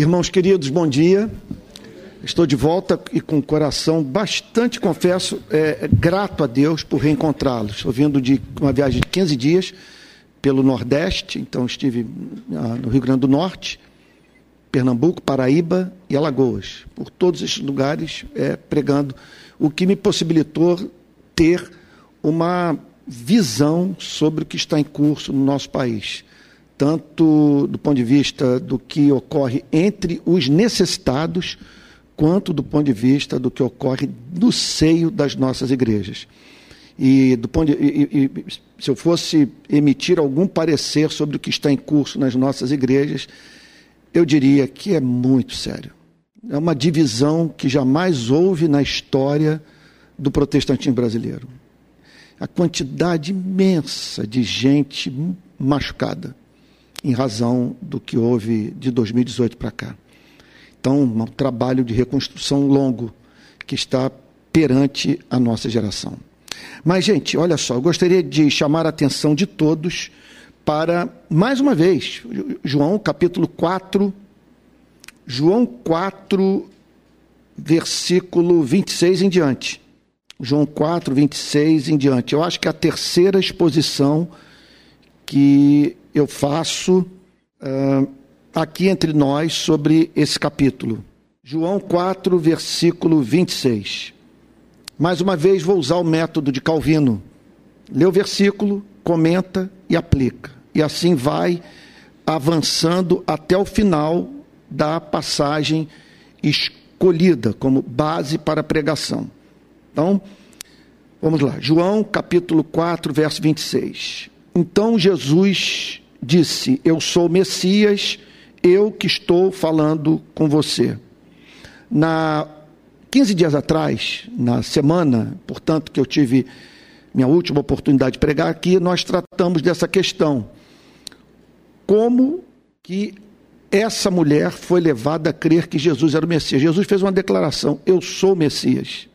Irmãos queridos, bom dia. Estou de volta e com o coração bastante, confesso, é, grato a Deus por reencontrá-los. Estou vindo de uma viagem de 15 dias pelo Nordeste, então estive ah, no Rio Grande do Norte, Pernambuco, Paraíba e Alagoas. Por todos esses lugares é, pregando, o que me possibilitou ter uma visão sobre o que está em curso no nosso país tanto do ponto de vista do que ocorre entre os necessitados, quanto do ponto de vista do que ocorre no seio das nossas igrejas. E, do ponto de, e, e, se eu fosse emitir algum parecer sobre o que está em curso nas nossas igrejas, eu diria que é muito sério. É uma divisão que jamais houve na história do protestantismo brasileiro. A quantidade imensa de gente machucada em razão do que houve de 2018 para cá. Então, um trabalho de reconstrução longo que está perante a nossa geração. Mas, gente, olha só, eu gostaria de chamar a atenção de todos para, mais uma vez, João capítulo 4, João 4, versículo 26 em diante. João 4, 26 em diante. Eu acho que é a terceira exposição que eu faço uh, aqui entre nós sobre esse capítulo. João 4, versículo 26. Mais uma vez vou usar o método de Calvino. Lê o versículo, comenta e aplica. E assim vai avançando até o final da passagem escolhida como base para a pregação. Então, vamos lá. João capítulo 4, verso 26. Então Jesus disse: Eu sou o Messias, eu que estou falando com você. Na 15 dias atrás, na semana, portanto, que eu tive minha última oportunidade de pregar aqui, nós tratamos dessa questão. Como que essa mulher foi levada a crer que Jesus era o Messias? Jesus fez uma declaração: Eu sou o Messias.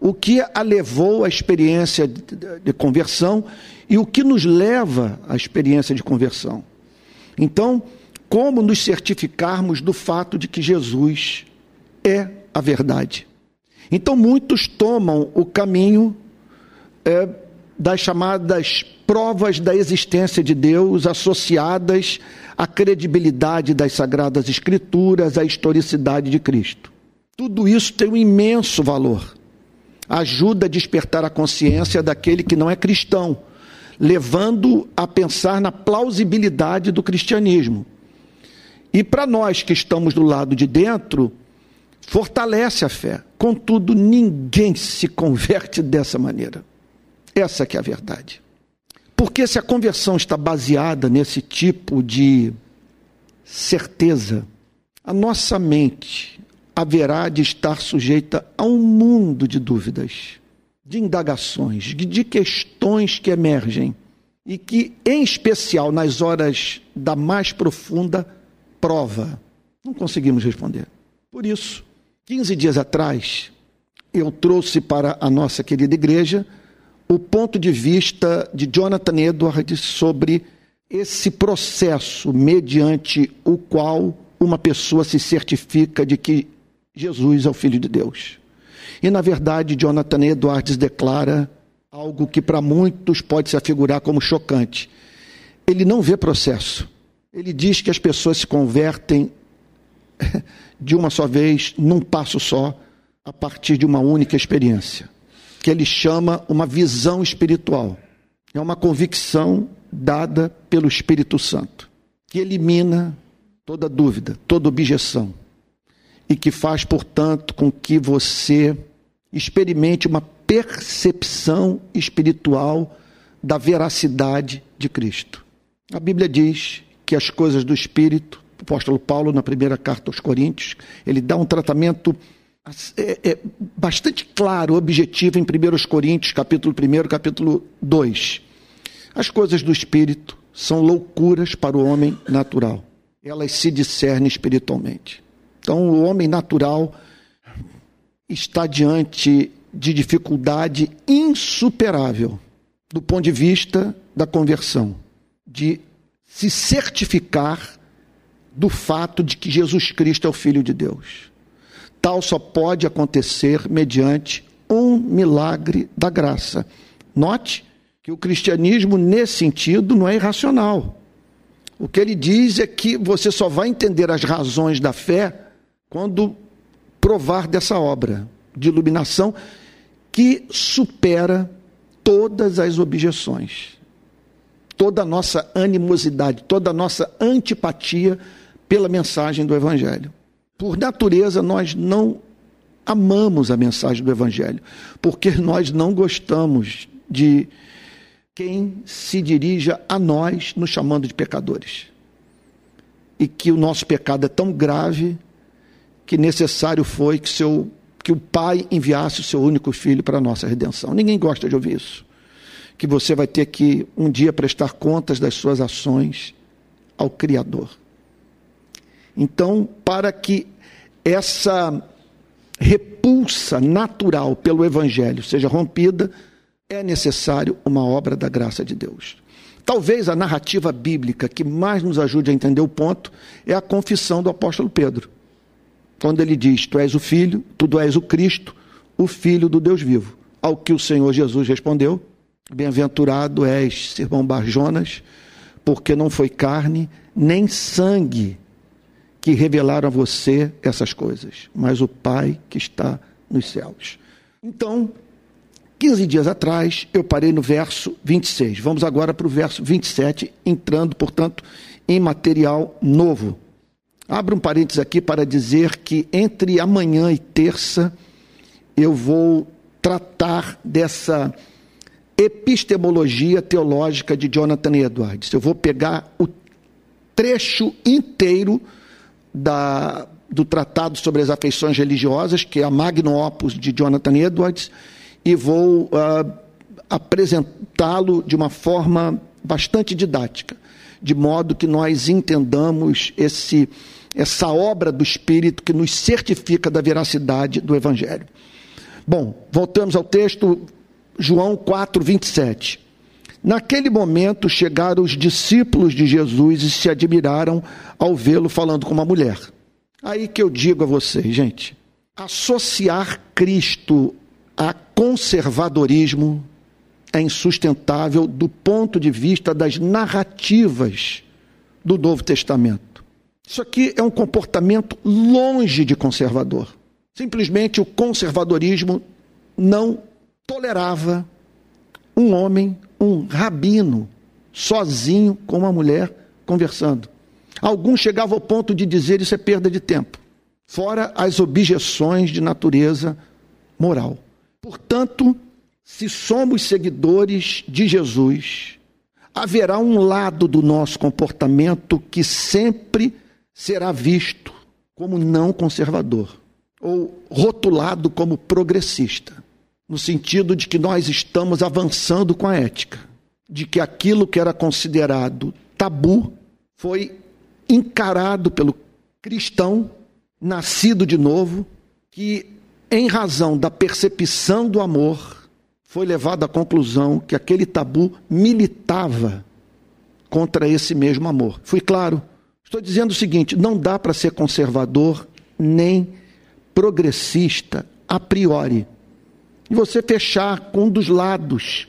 O que a levou à experiência de conversão e o que nos leva à experiência de conversão. Então, como nos certificarmos do fato de que Jesus é a verdade? Então, muitos tomam o caminho é, das chamadas provas da existência de Deus associadas à credibilidade das Sagradas Escrituras, à historicidade de Cristo. Tudo isso tem um imenso valor. Ajuda a despertar a consciência daquele que não é cristão levando a pensar na plausibilidade do cristianismo. E para nós que estamos do lado de dentro, fortalece a fé. Contudo, ninguém se converte dessa maneira. Essa que é a verdade. Porque se a conversão está baseada nesse tipo de certeza, a nossa mente haverá de estar sujeita a um mundo de dúvidas de indagações, de questões que emergem e que, em especial nas horas da mais profunda prova, não conseguimos responder. Por isso, 15 dias atrás, eu trouxe para a nossa querida igreja o ponto de vista de Jonathan Edwards sobre esse processo mediante o qual uma pessoa se certifica de que Jesus é o Filho de Deus. E, na verdade, Jonathan Edwards declara algo que para muitos pode se afigurar como chocante. Ele não vê processo. Ele diz que as pessoas se convertem de uma só vez, num passo só, a partir de uma única experiência, que ele chama uma visão espiritual. É uma convicção dada pelo Espírito Santo, que elimina toda dúvida, toda objeção, e que faz, portanto, com que você experimente uma percepção espiritual da veracidade de Cristo. A Bíblia diz que as coisas do Espírito, o apóstolo Paulo, na primeira carta aos Coríntios, ele dá um tratamento é, é, bastante claro, objetivo em 1 Coríntios, capítulo 1, capítulo 2. As coisas do Espírito são loucuras para o homem natural. Elas se discernem espiritualmente. Então, o homem natural está diante de dificuldade insuperável do ponto de vista da conversão, de se certificar do fato de que Jesus Cristo é o Filho de Deus. Tal só pode acontecer mediante um milagre da graça. Note que o cristianismo, nesse sentido, não é irracional. O que ele diz é que você só vai entender as razões da fé quando provar dessa obra de iluminação que supera todas as objeções, toda a nossa animosidade, toda a nossa antipatia pela mensagem do Evangelho. Por natureza, nós não amamos a mensagem do Evangelho, porque nós não gostamos de quem se dirija a nós nos chamando de pecadores. E que o nosso pecado é tão grave que necessário foi que, seu, que o Pai enviasse o seu único filho para a nossa redenção. Ninguém gosta de ouvir isso. Que você vai ter que um dia prestar contas das suas ações ao Criador. Então, para que essa repulsa natural pelo Evangelho seja rompida, é necessário uma obra da graça de Deus. Talvez a narrativa bíblica que mais nos ajude a entender o ponto é a confissão do apóstolo Pedro. Quando ele diz: Tu és o filho, tu és o Cristo, o filho do Deus vivo. Ao que o Senhor Jesus respondeu: Bem-aventurado és, irmão Barjonas, porque não foi carne nem sangue que revelaram a você essas coisas, mas o Pai que está nos céus. Então, 15 dias atrás, eu parei no verso 26. Vamos agora para o verso 27, entrando, portanto, em material novo. Abro um parênteses aqui para dizer que entre amanhã e terça eu vou tratar dessa epistemologia teológica de Jonathan Edwards. Eu vou pegar o trecho inteiro da, do Tratado sobre as Afeições Religiosas, que é a Magnum Opus de Jonathan Edwards, e vou uh, apresentá-lo de uma forma bastante didática, de modo que nós entendamos esse, essa obra do Espírito que nos certifica da veracidade do Evangelho. Bom, voltamos ao texto, João 4, 27. Naquele momento chegaram os discípulos de Jesus e se admiraram ao vê-lo falando com uma mulher. Aí que eu digo a vocês, gente, associar Cristo a conservadorismo é insustentável do ponto de vista das narrativas do Novo Testamento. Isso aqui é um comportamento longe de conservador. Simplesmente o conservadorismo não tolerava um homem, um rabino, sozinho com uma mulher conversando. Alguns chegavam ao ponto de dizer isso é perda de tempo, fora as objeções de natureza moral. Portanto, se somos seguidores de Jesus, haverá um lado do nosso comportamento que sempre será visto como não conservador ou rotulado como progressista, no sentido de que nós estamos avançando com a ética, de que aquilo que era considerado tabu foi encarado pelo cristão nascido de novo, que em razão da percepção do amor, foi levado à conclusão que aquele tabu militava contra esse mesmo amor. Fui claro? Estou dizendo o seguinte: não dá para ser conservador nem progressista a priori. E você fechar com um dos lados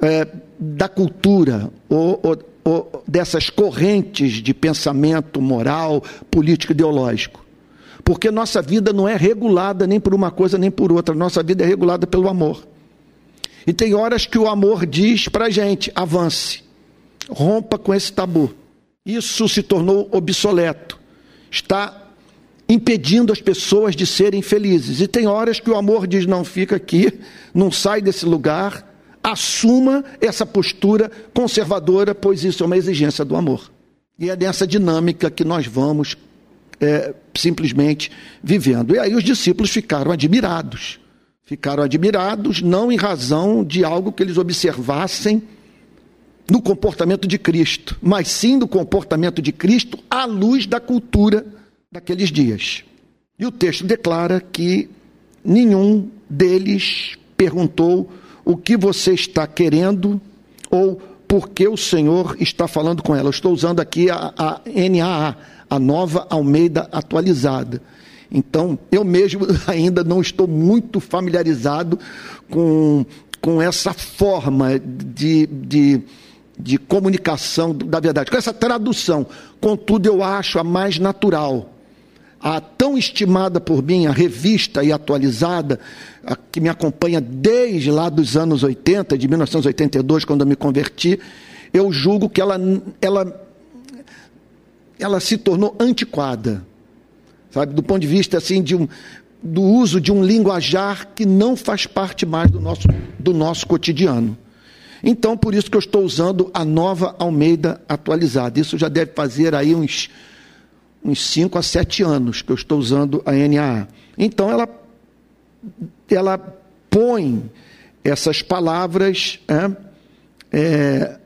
é, da cultura ou, ou, ou dessas correntes de pensamento moral, político, ideológico. Porque nossa vida não é regulada nem por uma coisa nem por outra, nossa vida é regulada pelo amor. E tem horas que o amor diz para gente: avance, rompa com esse tabu. Isso se tornou obsoleto, está impedindo as pessoas de serem felizes. E tem horas que o amor diz: não fica aqui, não sai desse lugar, assuma essa postura conservadora, pois isso é uma exigência do amor. E é nessa dinâmica que nós vamos é, simplesmente vivendo. E aí os discípulos ficaram admirados. Ficaram admirados não em razão de algo que eles observassem no comportamento de Cristo, mas sim do comportamento de Cristo à luz da cultura daqueles dias. E o texto declara que nenhum deles perguntou o que você está querendo ou por que o Senhor está falando com ela. Eu estou usando aqui a, a NAA, a nova Almeida atualizada. Então, eu mesmo ainda não estou muito familiarizado com, com essa forma de, de, de comunicação da verdade, com essa tradução. Contudo, eu acho a mais natural a tão estimada por mim, a revista e atualizada, a, que me acompanha desde lá dos anos 80, de 1982, quando eu me converti, eu julgo que ela, ela, ela se tornou antiquada, sabe, do ponto de vista assim de um, do uso de um linguajar que não faz parte mais do nosso, do nosso cotidiano. Então, por isso que eu estou usando a nova Almeida atualizada. Isso já deve fazer aí uns uns 5 a 7 anos que eu estou usando a NAA. Então ela, ela põe essas palavras é, é,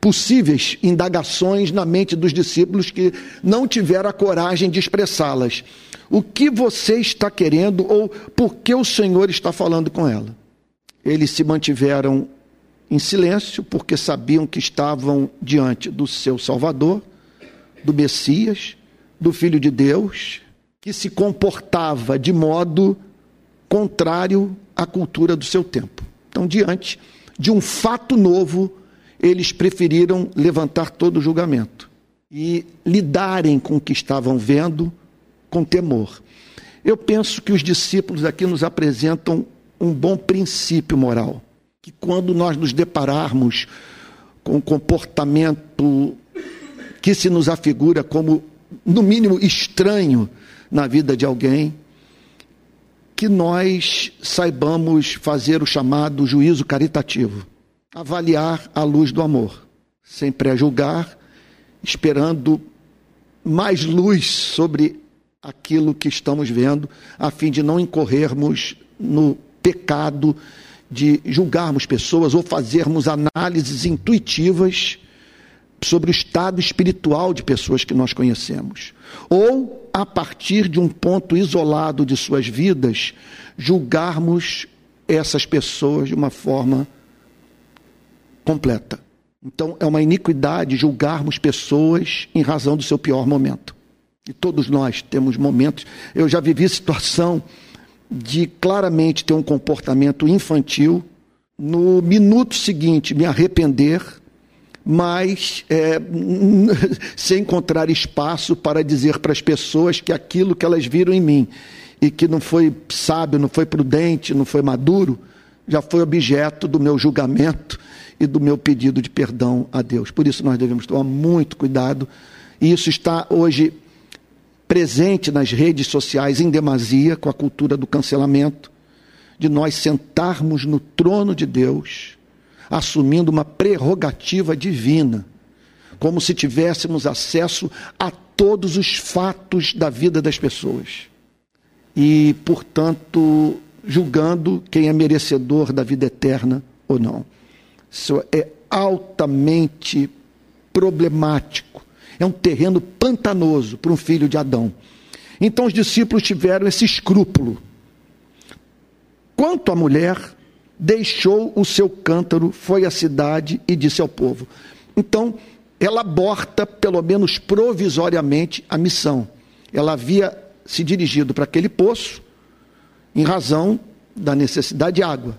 possíveis indagações na mente dos discípulos que não tiveram a coragem de expressá-las. O que você está querendo ou por que o Senhor está falando com ela? Eles se mantiveram em silêncio porque sabiam que estavam diante do seu Salvador, do Messias, do Filho de Deus que se comportava de modo contrário à cultura do seu tempo. Então, diante de um fato novo, eles preferiram levantar todo o julgamento e lidarem com o que estavam vendo com temor. Eu penso que os discípulos aqui nos apresentam um bom princípio moral, que quando nós nos depararmos com um comportamento que se nos afigura como no mínimo estranho na vida de alguém, que nós saibamos fazer o chamado juízo caritativo, avaliar à luz do amor, sem pré-julgar, esperando mais luz sobre aquilo que estamos vendo, a fim de não incorrermos no pecado de julgarmos pessoas ou fazermos análises intuitivas sobre o estado espiritual de pessoas que nós conhecemos. Ou, a partir de um ponto isolado de suas vidas, julgarmos essas pessoas de uma forma completa. Então, é uma iniquidade julgarmos pessoas em razão do seu pior momento. E todos nós temos momentos. Eu já vivi situação de claramente ter um comportamento infantil, no minuto seguinte me arrepender mas é, sem encontrar espaço para dizer para as pessoas que aquilo que elas viram em mim e que não foi sábio, não foi prudente, não foi maduro, já foi objeto do meu julgamento e do meu pedido de perdão a Deus. Por isso nós devemos tomar muito cuidado, e isso está hoje presente nas redes sociais em demasia com a cultura do cancelamento, de nós sentarmos no trono de Deus assumindo uma prerrogativa divina, como se tivéssemos acesso a todos os fatos da vida das pessoas. E, portanto, julgando quem é merecedor da vida eterna ou não. Isso é altamente problemático. É um terreno pantanoso para um filho de Adão. Então os discípulos tiveram esse escrúpulo. Quanto à mulher, deixou o seu cântaro, foi à cidade e disse ao povo. Então, ela aborta, pelo menos provisoriamente, a missão. Ela havia se dirigido para aquele poço em razão da necessidade de água.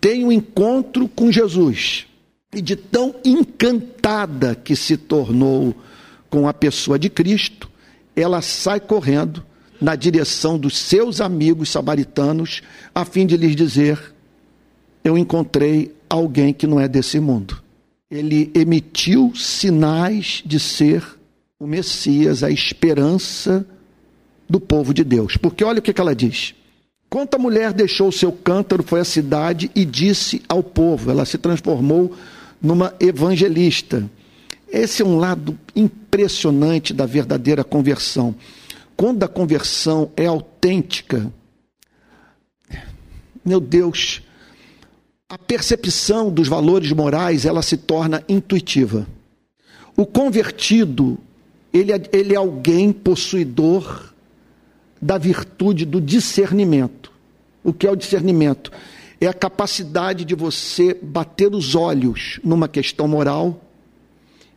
Tem um encontro com Jesus. E de tão encantada que se tornou com a pessoa de Cristo, ela sai correndo na direção dos seus amigos samaritanos, a fim de lhes dizer eu encontrei alguém que não é desse mundo. Ele emitiu sinais de ser o Messias, a esperança do povo de Deus. Porque olha o que ela diz. Quando a mulher deixou o seu cântaro, foi à cidade e disse ao povo, ela se transformou numa evangelista. Esse é um lado impressionante da verdadeira conversão. Quando a conversão é autêntica, meu Deus, a percepção dos valores morais ela se torna intuitiva. O convertido, ele é, ele é alguém possuidor da virtude do discernimento. O que é o discernimento? É a capacidade de você bater os olhos numa questão moral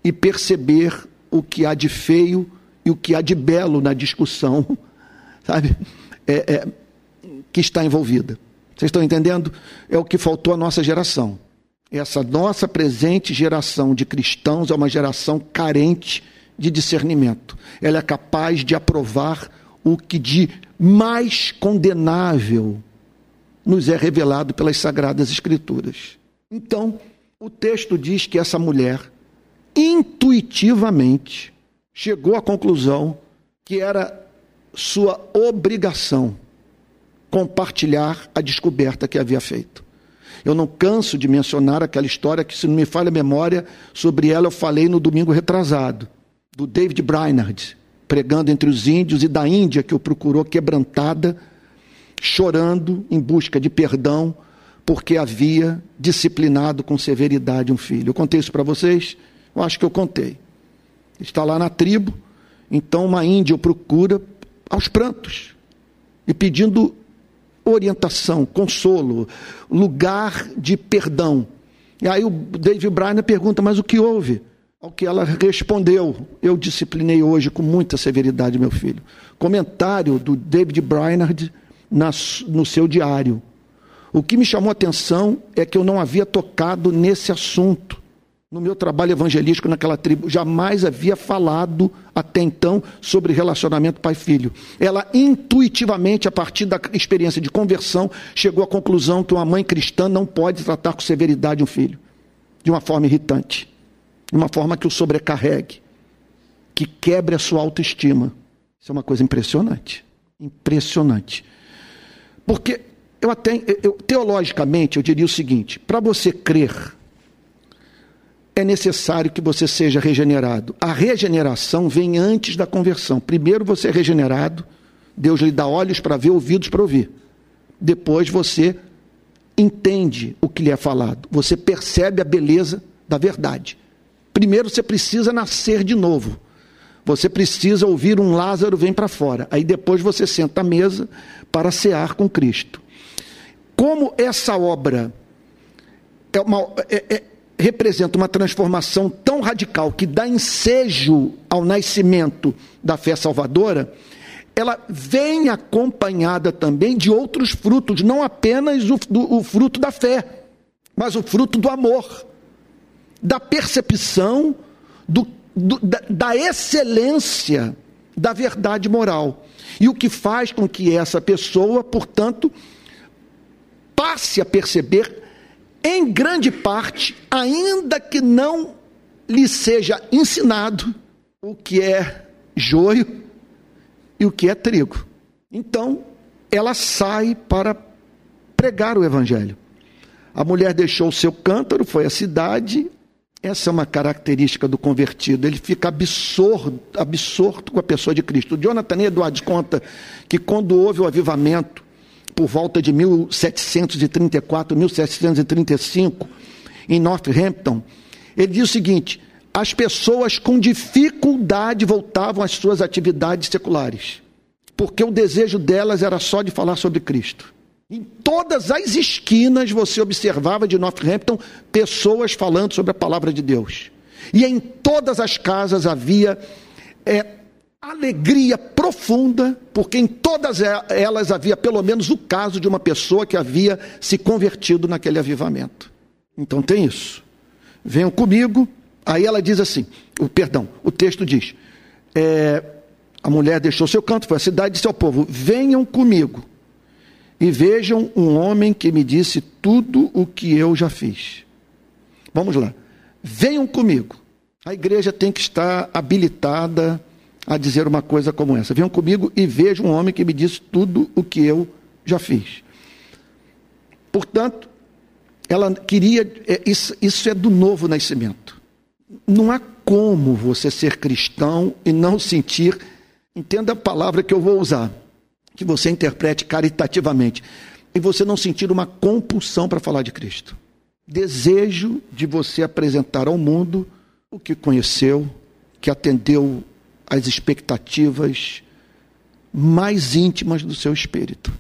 e perceber o que há de feio e o que há de belo na discussão, sabe, é, é, que está envolvida. Vocês estão entendendo? É o que faltou à nossa geração. Essa nossa presente geração de cristãos é uma geração carente de discernimento. Ela é capaz de aprovar o que de mais condenável nos é revelado pelas Sagradas Escrituras. Então, o texto diz que essa mulher, intuitivamente, chegou à conclusão que era sua obrigação compartilhar a descoberta que havia feito. Eu não canso de mencionar aquela história que, se não me falha a memória, sobre ela eu falei no domingo retrasado, do David Brainerd, pregando entre os índios e da Índia que o procurou quebrantada, chorando em busca de perdão, porque havia disciplinado com severidade um filho. Eu contei isso para vocês? Eu acho que eu contei. Está lá na tribo, então uma índia o procura aos prantos e pedindo orientação, consolo, lugar de perdão. E aí o David Bryan pergunta: Mas o que houve? Ao que ela respondeu: Eu disciplinei hoje com muita severidade meu filho. Comentário do David Brainerd no seu diário. O que me chamou a atenção é que eu não havia tocado nesse assunto no meu trabalho evangelístico naquela tribo, jamais havia falado até então sobre relacionamento pai-filho. Ela intuitivamente, a partir da experiência de conversão, chegou à conclusão que uma mãe cristã não pode tratar com severidade um filho, de uma forma irritante, de uma forma que o sobrecarregue, que quebre a sua autoestima. Isso é uma coisa impressionante. Impressionante. Porque eu até, eu, teologicamente, eu diria o seguinte: para você crer é necessário que você seja regenerado. A regeneração vem antes da conversão. Primeiro você é regenerado, Deus lhe dá olhos para ver, ouvidos para ouvir. Depois você entende o que lhe é falado, você percebe a beleza da verdade. Primeiro você precisa nascer de novo. Você precisa ouvir um Lázaro vem para fora. Aí depois você senta à mesa para cear com Cristo. Como essa obra é uma, é, é, representa uma transformação tão radical que dá ensejo ao nascimento da fé salvadora, ela vem acompanhada também de outros frutos, não apenas o, do, o fruto da fé, mas o fruto do amor, da percepção do, do, da, da excelência da verdade moral. E o que faz com que essa pessoa, portanto, passe a perceber em grande parte, ainda que não lhe seja ensinado o que é joio e o que é trigo. Então, ela sai para pregar o evangelho. A mulher deixou o seu cântaro, foi à cidade. Essa é uma característica do convertido, ele fica absorto, absorto com a pessoa de Cristo. O Jonathan Edwards conta que quando houve o avivamento por volta de 1734, 1735, em Northampton, ele diz o seguinte: as pessoas com dificuldade voltavam às suas atividades seculares, porque o desejo delas era só de falar sobre Cristo. Em todas as esquinas você observava de Northampton pessoas falando sobre a palavra de Deus. E em todas as casas havia é, alegria profunda, porque em todas elas havia pelo menos o caso de uma pessoa que havia se convertido naquele avivamento. Então tem isso. Venham comigo. Aí ela diz assim: o perdão, o texto diz: é, a mulher deixou seu canto, foi à cidade e disse ao povo: Venham comigo e vejam um homem que me disse tudo o que eu já fiz. Vamos lá. Venham comigo. A igreja tem que estar habilitada a dizer uma coisa como essa. Venham comigo e vejam um homem que me disse tudo o que eu já fiz. Portanto, ela queria. É, isso, isso é do novo nascimento. Não há como você ser cristão e não sentir. Entenda a palavra que eu vou usar, que você interprete caritativamente, e você não sentir uma compulsão para falar de Cristo. Desejo de você apresentar ao mundo o que conheceu, que atendeu as expectativas mais íntimas do seu espírito.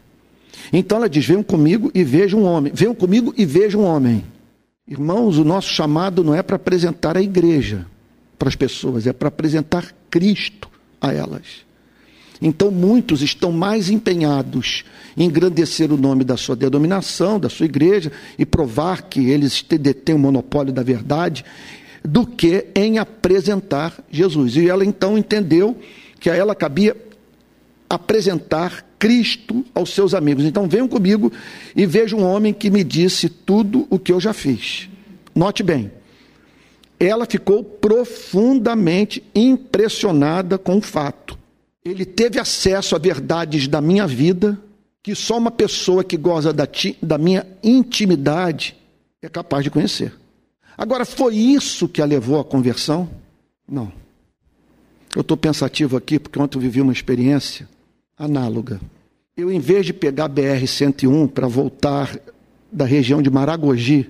Então ela diz: venham comigo e vejam um homem. Venham comigo e vejam um homem. Irmãos, o nosso chamado não é para apresentar a igreja para as pessoas, é para apresentar Cristo a elas. Então, muitos estão mais empenhados em engrandecer o nome da sua denominação, da sua igreja, e provar que eles detêm o monopólio da verdade, do que em apresentar Jesus. E ela então entendeu que a ela cabia apresentar Cristo aos seus amigos. Então venham comigo e vejam um homem que me disse tudo o que eu já fiz. Note bem, ela ficou profundamente impressionada com o fato. Ele teve acesso a verdades da minha vida que só uma pessoa que goza da, ti, da minha intimidade é capaz de conhecer. Agora, foi isso que a levou à conversão? Não. Eu estou pensativo aqui porque ontem eu vivi uma experiência análoga. Eu, em vez de pegar a BR-101 para voltar da região de Maragogi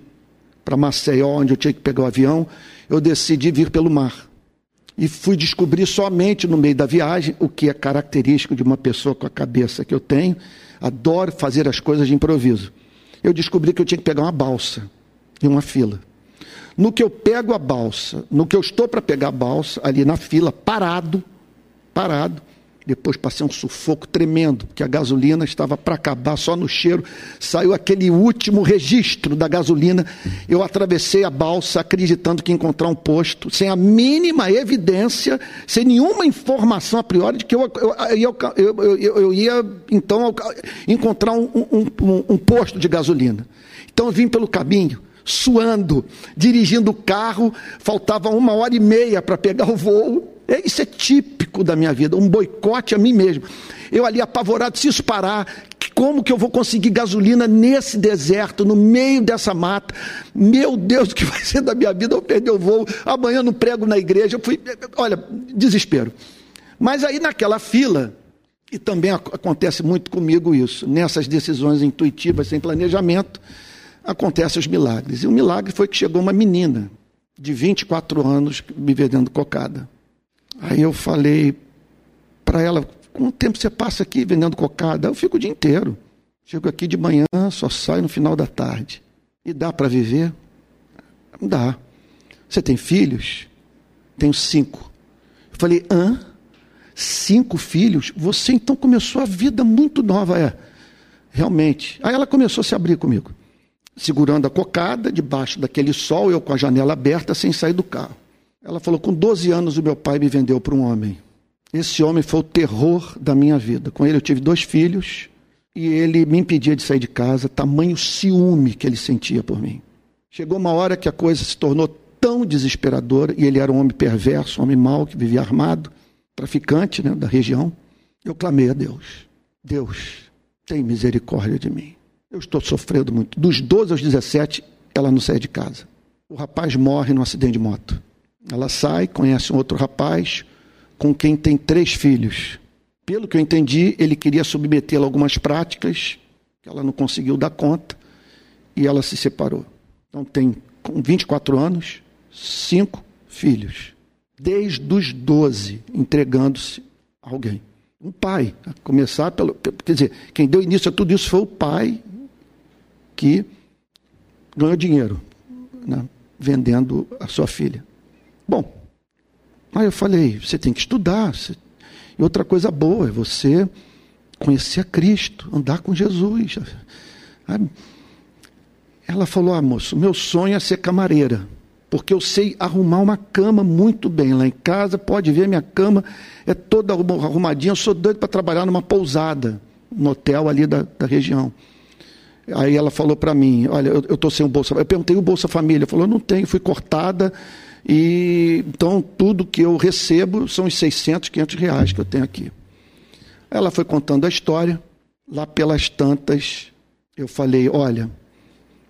para Maceió, onde eu tinha que pegar o avião, eu decidi vir pelo mar. E fui descobrir somente no meio da viagem o que é característico de uma pessoa com a cabeça que eu tenho. Adoro fazer as coisas de improviso. Eu descobri que eu tinha que pegar uma balsa e uma fila. No que eu pego a balsa, no que eu estou para pegar a balsa, ali na fila, parado, parado, depois passei um sufoco tremendo, porque a gasolina estava para acabar, só no cheiro saiu aquele último registro da gasolina. Eu atravessei a balsa acreditando que ia encontrar um posto, sem a mínima evidência, sem nenhuma informação a priori de que eu, eu, eu, eu ia então encontrar um, um, um posto de gasolina. Então eu vim pelo caminho suando, dirigindo o carro, faltava uma hora e meia para pegar o voo. É, isso é típico da minha vida, um boicote a mim mesmo. Eu ali apavorado, se isso parar, como que eu vou conseguir gasolina nesse deserto, no meio dessa mata? Meu Deus, o que vai ser da minha vida? Eu perder o voo, amanhã não prego na igreja. Eu fui, olha, desespero. Mas aí naquela fila, e também acontece muito comigo isso, nessas decisões intuitivas sem planejamento, acontecem os milagres. E o milagre foi que chegou uma menina de 24 anos me vendendo cocada. Aí eu falei para ela: quanto tempo você passa aqui vendendo cocada? Eu fico o dia inteiro. Chego aqui de manhã, só saio no final da tarde. E dá para viver? Dá. Você tem filhos? Tenho cinco. Eu falei: hã? Cinco filhos? Você então começou a vida muito nova, é. Realmente. Aí ela começou a se abrir comigo segurando a cocada, debaixo daquele sol, eu com a janela aberta, sem sair do carro. Ela falou: com 12 anos, o meu pai me vendeu para um homem. Esse homem foi o terror da minha vida. Com ele eu tive dois filhos e ele me impedia de sair de casa, tamanho ciúme que ele sentia por mim. Chegou uma hora que a coisa se tornou tão desesperadora e ele era um homem perverso, um homem mau, que vivia armado, traficante né, da região. Eu clamei a Deus: Deus, tem misericórdia de mim. Eu estou sofrendo muito. Dos 12 aos 17, ela não sai de casa. O rapaz morre num acidente de moto. Ela sai, conhece um outro rapaz com quem tem três filhos. Pelo que eu entendi, ele queria submetê-la a algumas práticas que ela não conseguiu dar conta e ela se separou. Então tem, com 24 anos, cinco filhos. Desde os 12, entregando-se a alguém. Um pai, a começar pelo. Quer dizer, quem deu início a tudo isso foi o pai que ganhou dinheiro né, vendendo a sua filha. Bom, aí eu falei: você tem que estudar. Você... E outra coisa boa é você conhecer a Cristo, andar com Jesus. Ela falou: Ah, moço, meu sonho é ser camareira, porque eu sei arrumar uma cama muito bem. Lá em casa, pode ver, minha cama é toda arrumadinha. Eu sou doido para trabalhar numa pousada, no hotel ali da, da região. Aí ela falou para mim, olha, eu estou sem o Bolsa Eu perguntei o Bolsa Família, falou, não tenho, fui cortada, e então tudo que eu recebo são os 600, 500 reais que eu tenho aqui. Ela foi contando a história, lá pelas tantas, eu falei, olha,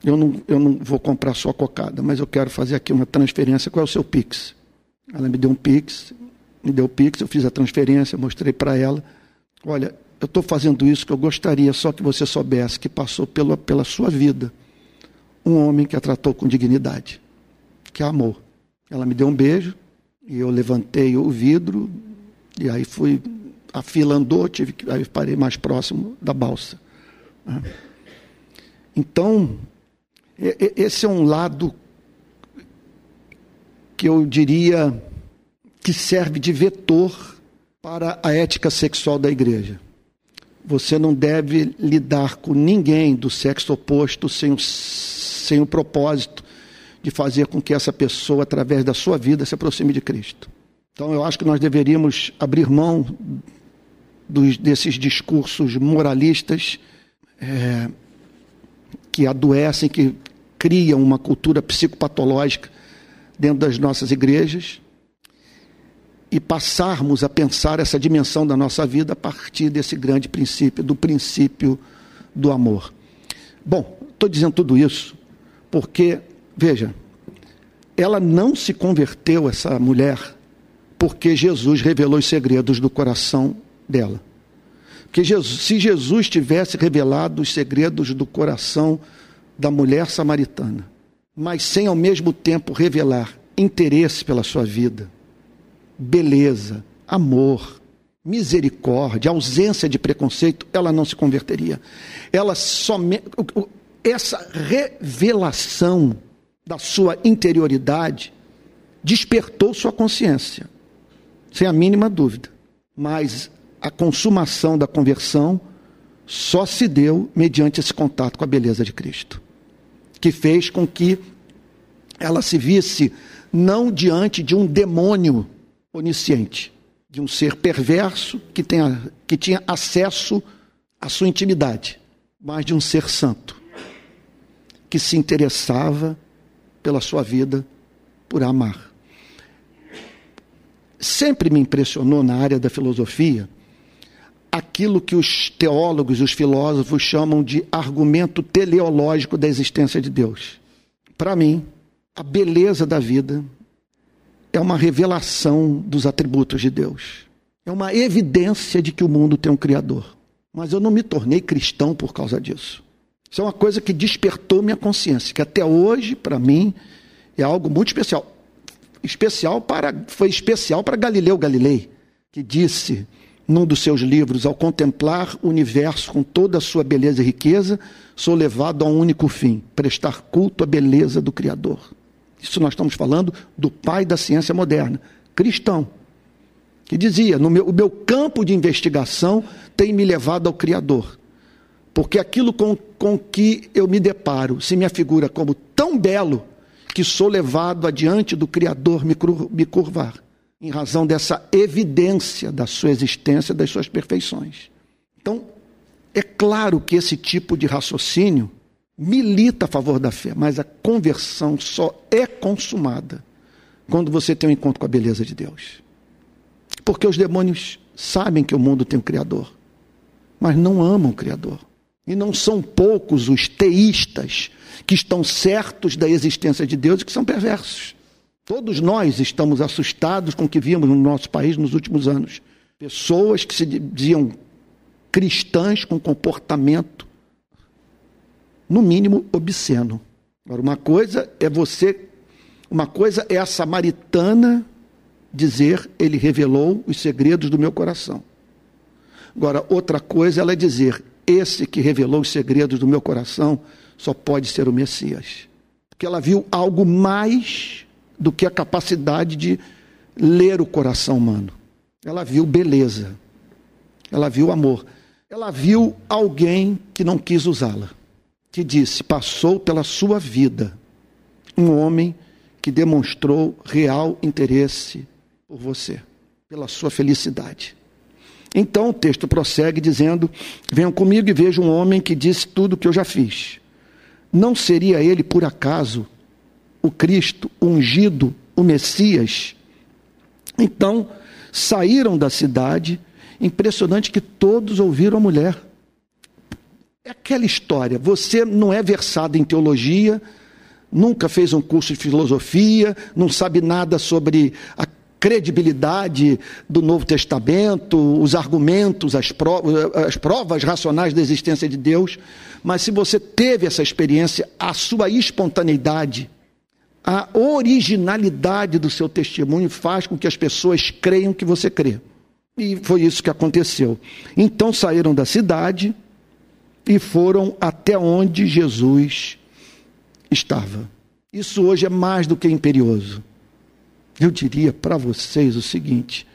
eu não, eu não vou comprar só cocada, mas eu quero fazer aqui uma transferência, qual é o seu Pix? Ela me deu um Pix, me deu o Pix, eu fiz a transferência, mostrei para ela, olha, eu estou fazendo isso que eu gostaria só que você soubesse que passou pela, pela sua vida um homem que a tratou com dignidade, que a amou. Ela me deu um beijo e eu levantei o vidro e aí fui. A fila andou, tive que, aí parei mais próximo da balsa. Né? Então, esse é um lado que eu diria que serve de vetor para a ética sexual da igreja. Você não deve lidar com ninguém do sexo oposto sem o, sem o propósito de fazer com que essa pessoa, através da sua vida, se aproxime de Cristo. Então, eu acho que nós deveríamos abrir mão dos, desses discursos moralistas é, que adoecem, que criam uma cultura psicopatológica dentro das nossas igrejas e passarmos a pensar essa dimensão da nossa vida a partir desse grande princípio, do princípio do amor. Bom, estou dizendo tudo isso porque, veja, ela não se converteu, essa mulher, porque Jesus revelou os segredos do coração dela. Porque Jesus, se Jesus tivesse revelado os segredos do coração da mulher samaritana, mas sem ao mesmo tempo revelar interesse pela sua vida, beleza, amor, misericórdia, ausência de preconceito, ela não se converteria. Ela somente essa revelação da sua interioridade despertou sua consciência, sem a mínima dúvida. Mas a consumação da conversão só se deu mediante esse contato com a beleza de Cristo, que fez com que ela se visse não diante de um demônio onisciente, de um ser perverso que, tenha, que tinha acesso à sua intimidade, mas de um ser santo, que se interessava pela sua vida por amar. Sempre me impressionou na área da filosofia aquilo que os teólogos, os filósofos chamam de argumento teleológico da existência de Deus. Para mim, a beleza da vida é uma revelação dos atributos de Deus. É uma evidência de que o mundo tem um Criador. Mas eu não me tornei cristão por causa disso. Isso é uma coisa que despertou minha consciência, que até hoje, para mim, é algo muito especial. Especial para, foi especial para Galileu Galilei, que disse num dos seus livros, ao contemplar o universo com toda a sua beleza e riqueza, sou levado a um único fim: prestar culto à beleza do Criador. Isso nós estamos falando do pai da ciência moderna, cristão, que dizia: no meu, o meu campo de investigação tem me levado ao Criador. Porque aquilo com, com que eu me deparo se me afigura como tão belo que sou levado adiante do Criador me, me curvar, em razão dessa evidência da sua existência, das suas perfeições. Então, é claro que esse tipo de raciocínio milita a favor da fé, mas a conversão só é consumada quando você tem um encontro com a beleza de Deus. Porque os demônios sabem que o mundo tem um Criador, mas não amam o Criador. E não são poucos os teístas que estão certos da existência de Deus e que são perversos. Todos nós estamos assustados com o que vimos no nosso país nos últimos anos. Pessoas que se diziam cristãs com comportamento no mínimo obsceno. Agora, uma coisa é você, uma coisa é a samaritana dizer, ele revelou os segredos do meu coração. Agora, outra coisa é ela dizer, esse que revelou os segredos do meu coração só pode ser o Messias. Porque ela viu algo mais do que a capacidade de ler o coração humano. Ela viu beleza. Ela viu amor. Ela viu alguém que não quis usá-la que disse: passou pela sua vida um homem que demonstrou real interesse por você, pela sua felicidade. Então o texto prossegue dizendo: Venham comigo e vejam um homem que disse tudo o que eu já fiz. Não seria ele, por acaso, o Cristo ungido, o Messias? Então saíram da cidade. Impressionante que todos ouviram a mulher. É aquela história. Você não é versado em teologia, nunca fez um curso de filosofia, não sabe nada sobre a credibilidade do Novo Testamento, os argumentos, as provas, as provas racionais da existência de Deus, mas se você teve essa experiência, a sua espontaneidade, a originalidade do seu testemunho faz com que as pessoas creiam que você crê. E foi isso que aconteceu. Então saíram da cidade e foram até onde Jesus estava. Isso hoje é mais do que imperioso. Eu diria para vocês o seguinte: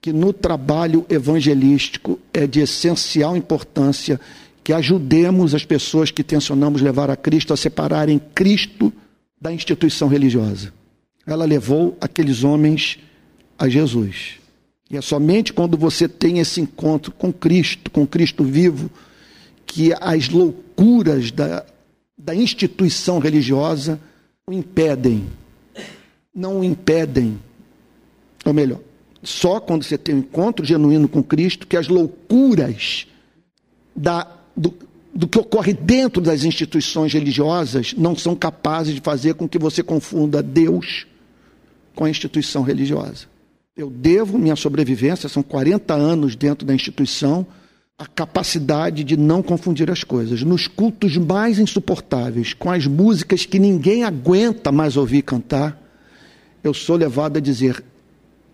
que no trabalho evangelístico é de essencial importância que ajudemos as pessoas que tensionamos levar a Cristo a separarem Cristo da instituição religiosa. Ela levou aqueles homens a Jesus. E é somente quando você tem esse encontro com Cristo, com Cristo vivo, que as loucuras da, da instituição religiosa o impedem. Não o impedem. Ou melhor, só quando você tem um encontro genuíno com Cristo que as loucuras da, do, do que ocorre dentro das instituições religiosas não são capazes de fazer com que você confunda Deus com a instituição religiosa. Eu devo minha sobrevivência, são 40 anos dentro da instituição, a capacidade de não confundir as coisas. Nos cultos mais insuportáveis, com as músicas que ninguém aguenta mais ouvir cantar, eu sou levado a dizer: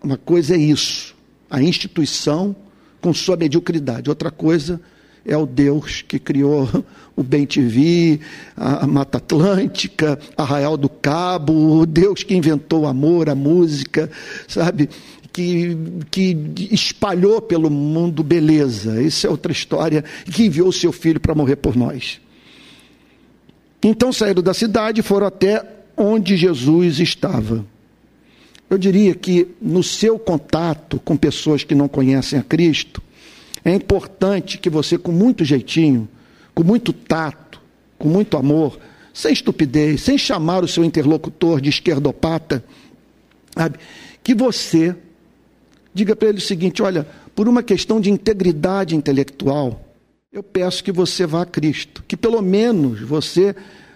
uma coisa é isso, a instituição com sua mediocridade, outra coisa é o Deus que criou o Bem TV, a Mata Atlântica, Arraial do Cabo, o Deus que inventou o amor, a música, sabe? Que, que espalhou pelo mundo beleza. Isso é outra história. Que enviou seu filho para morrer por nós. Então saíram da cidade e foram até onde Jesus estava. Eu diria que no seu contato com pessoas que não conhecem a Cristo, é importante que você, com muito jeitinho, com muito tato, com muito amor, sem estupidez, sem chamar o seu interlocutor de esquerdopata, sabe? que você diga para ele o seguinte: olha, por uma questão de integridade intelectual, eu peço que você vá a Cristo, que pelo menos você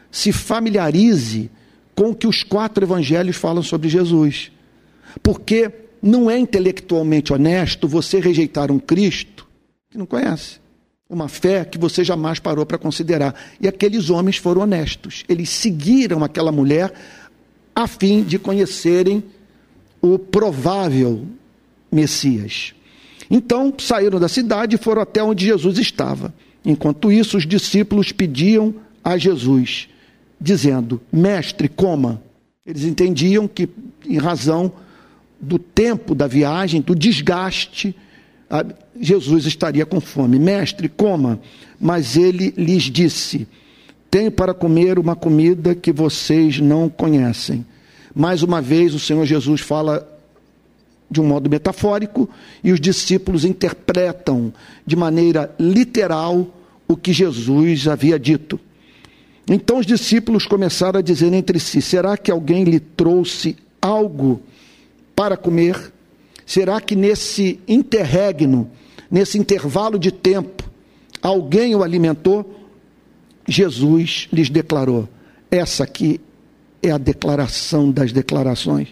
se familiarize com o que os quatro evangelhos falam sobre Jesus. Porque não é intelectualmente honesto você rejeitar um Cristo que não conhece. Uma fé que você jamais parou para considerar. E aqueles homens foram honestos. Eles seguiram aquela mulher a fim de conhecerem o provável Messias. Então saíram da cidade e foram até onde Jesus estava. Enquanto isso, os discípulos pediam a Jesus, dizendo: Mestre, coma. Eles entendiam que, em razão do tempo da viagem, do desgaste, Jesus estaria com fome. Mestre, coma. Mas ele lhes disse: Tenho para comer uma comida que vocês não conhecem. Mais uma vez, o Senhor Jesus fala de um modo metafórico e os discípulos interpretam de maneira literal o que Jesus havia dito. Então os discípulos começaram a dizer entre si: Será que alguém lhe trouxe algo para comer? Será que nesse interregno, nesse intervalo de tempo, alguém o alimentou? Jesus lhes declarou: essa aqui é a declaração das declarações.